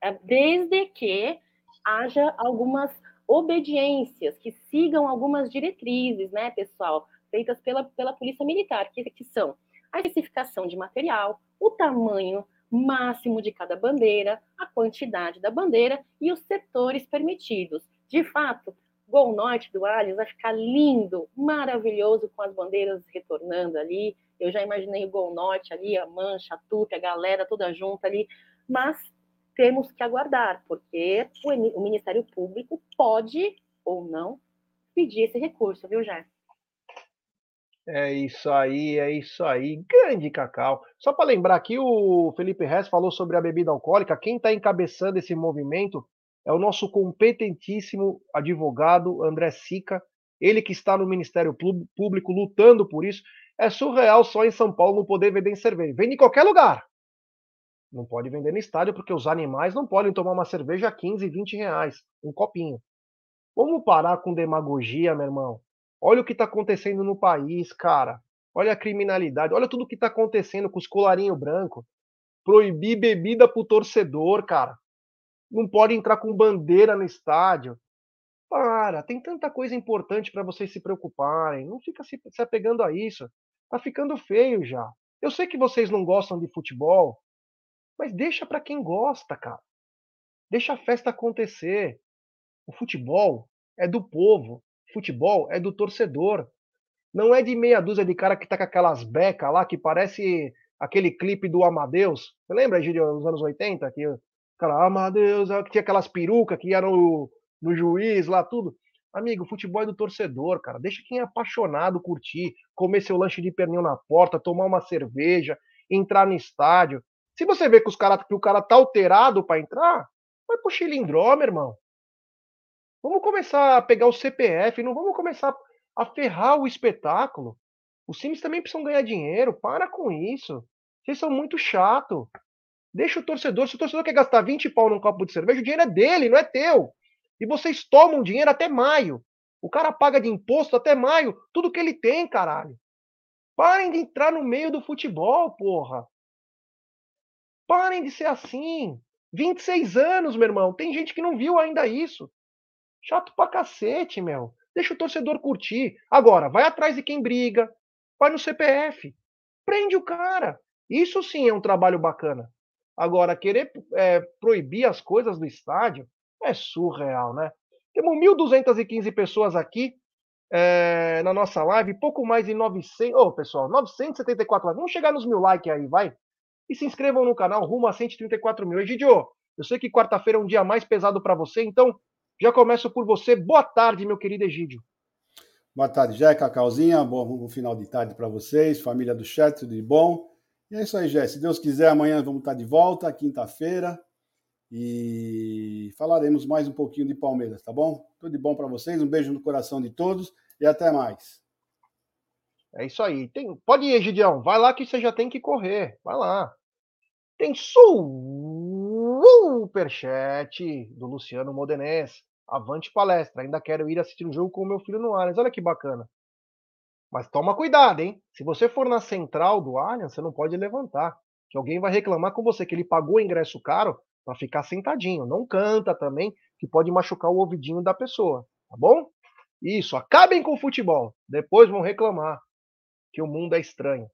é, desde que haja algumas obediências, que sigam algumas diretrizes, né, pessoal, feitas pela, pela Polícia Militar, que, que são a especificação de material, o tamanho máximo de cada bandeira, a quantidade da bandeira e os setores permitidos. De fato, Gol Norte do Allianz vai ficar lindo, maravilhoso com as bandeiras retornando ali. Eu já imaginei o Gol Norte ali, a Mancha, a Tupi, a galera toda junta ali, mas temos que aguardar, porque o Ministério Público pode ou não pedir esse recurso, viu, Jé? É isso aí, é isso aí. Grande Cacau. Só para lembrar aqui, o Felipe Rez falou sobre a bebida alcoólica. Quem está encabeçando esse movimento é o nosso competentíssimo advogado André Sica. Ele que está no Ministério Público lutando por isso. É surreal só em São Paulo não poder vender em cerveja. Vende em qualquer lugar. Não pode vender no estádio porque os animais não podem tomar uma cerveja a 15, 20 reais. Um copinho. Vamos parar com demagogia, meu irmão. Olha o que está acontecendo no país, cara. Olha a criminalidade, olha tudo o que está acontecendo com os colarinhos brancos. Proibir bebida pro torcedor, cara. Não pode entrar com bandeira no estádio. Para, tem tanta coisa importante para vocês se preocuparem. Não fica se, se apegando a isso. Tá ficando feio já. Eu sei que vocês não gostam de futebol, mas deixa para quem gosta, cara. Deixa a festa acontecer. O futebol é do povo. Futebol é do torcedor. Não é de meia dúzia de cara que tá com aquelas becas lá que parece aquele clipe do Amadeus. Você lembra, Gírio, dos anos 80? Que o cara, Amadeus, que tinha aquelas perucas que eram no, no juiz lá, tudo. Amigo, futebol é do torcedor, cara. Deixa quem é apaixonado curtir, comer seu lanche de pernil na porta, tomar uma cerveja, entrar no estádio. Se você vê que, os cara, que o cara tá alterado para entrar, vai pro chilindró, irmão. Vamos começar a pegar o CPF, não vamos começar a ferrar o espetáculo. Os times também precisam ganhar dinheiro. Para com isso. Vocês são muito chato. Deixa o torcedor. Se o torcedor quer gastar 20 pau num copo de cerveja, o dinheiro é dele, não é teu. E vocês tomam dinheiro até maio. O cara paga de imposto até maio tudo que ele tem, caralho. Parem de entrar no meio do futebol, porra. Parem de ser assim. 26 anos, meu irmão. Tem gente que não viu ainda isso. Chato pra cacete, meu. Deixa o torcedor curtir. Agora, vai atrás de quem briga. Vai no CPF. Prende o cara. Isso sim é um trabalho bacana. Agora, querer é, proibir as coisas do estádio é surreal, né? Temos 1.215 pessoas aqui é, na nossa live, pouco mais de 900. Ô, oh, pessoal, 974 likes. Vamos chegar nos mil likes aí, vai. E se inscrevam no canal, rumo a 134 mil. Egidio, eu sei que quarta-feira é um dia mais pesado para você, então já começo por você. Boa tarde, meu querido Egídio. Boa tarde, Jé, Cacauzinha. Bom final de tarde para vocês, família do chat, tudo de bom. E é isso aí, Jé. Se Deus quiser, amanhã vamos estar de volta, quinta-feira. E falaremos mais um pouquinho de Palmeiras, tá bom? Tudo de bom para vocês. Um beijo no coração de todos e até mais. É isso aí. Tem... Pode ir, Egidião. Vai lá que você já tem que correr. Vai lá. Tem superchat do Luciano Modenés. Avante palestra. Ainda quero ir assistir um jogo com o meu filho no Allianz. Olha que bacana. Mas toma cuidado, hein? Se você for na central do Allianz, você não pode levantar. Que alguém vai reclamar com você que ele pagou o ingresso caro para ficar sentadinho. Não canta também, que pode machucar o ouvidinho da pessoa, tá bom? Isso, acabem com o futebol. Depois vão reclamar que o mundo é estranho.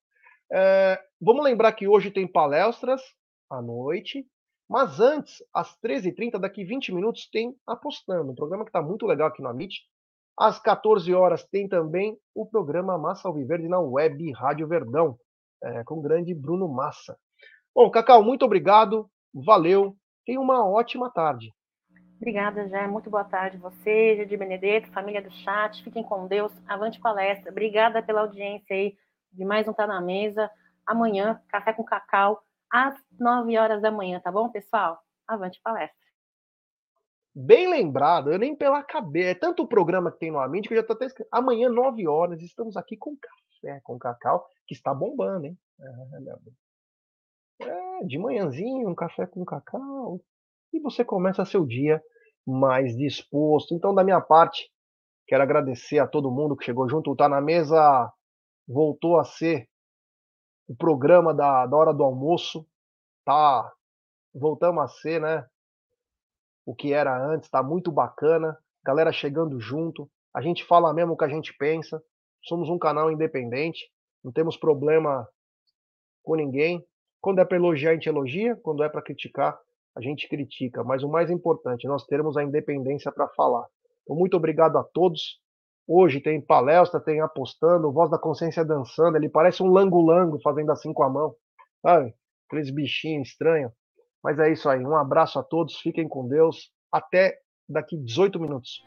É, vamos lembrar que hoje tem palestras à noite, mas antes, às 13h30, daqui 20 minutos, tem Apostando, um programa que está muito legal aqui no Amit. Às 14 horas tem também o programa Massa Alviverde na web Rádio Verdão, é, com o grande Bruno Massa. Bom, Cacau, muito obrigado, valeu, tenha uma ótima tarde. Obrigada, Jé. Muito boa tarde. Você, de Benedetto, família do chat. Fiquem com Deus. Avante palestra. Obrigada pela audiência aí de mais um Tá na Mesa. Amanhã, café com cacau, às 9 horas da manhã, tá bom, pessoal? Avante palestra. Bem lembrado, eu nem pela cabeça. É tanto o programa que tem no Amint que eu já tô até escrito. Amanhã, 9 horas, estamos aqui com café, com cacau, que está bombando, hein? É, é, de manhãzinho, um café com cacau. E você começa seu dia mais disposto. Então, da minha parte, quero agradecer a todo mundo que chegou junto. Tá na mesa voltou a ser o programa da, da hora do almoço. Tá, voltamos a ser, né? O que era antes, tá muito bacana. Galera chegando junto. A gente fala mesmo o que a gente pensa. Somos um canal independente. Não temos problema com ninguém. Quando é para elogiar, a gente elogia. Quando é para criticar, a gente critica. Mas o mais importante, nós termos a independência para falar. Então, muito obrigado a todos. Hoje tem palestra, tem apostando, voz da consciência dançando. Ele parece um lango-lango fazendo assim com a mão. Sabe? Aqueles bichinhos estranhos. Mas é isso aí. Um abraço a todos. Fiquem com Deus. Até daqui 18 minutos.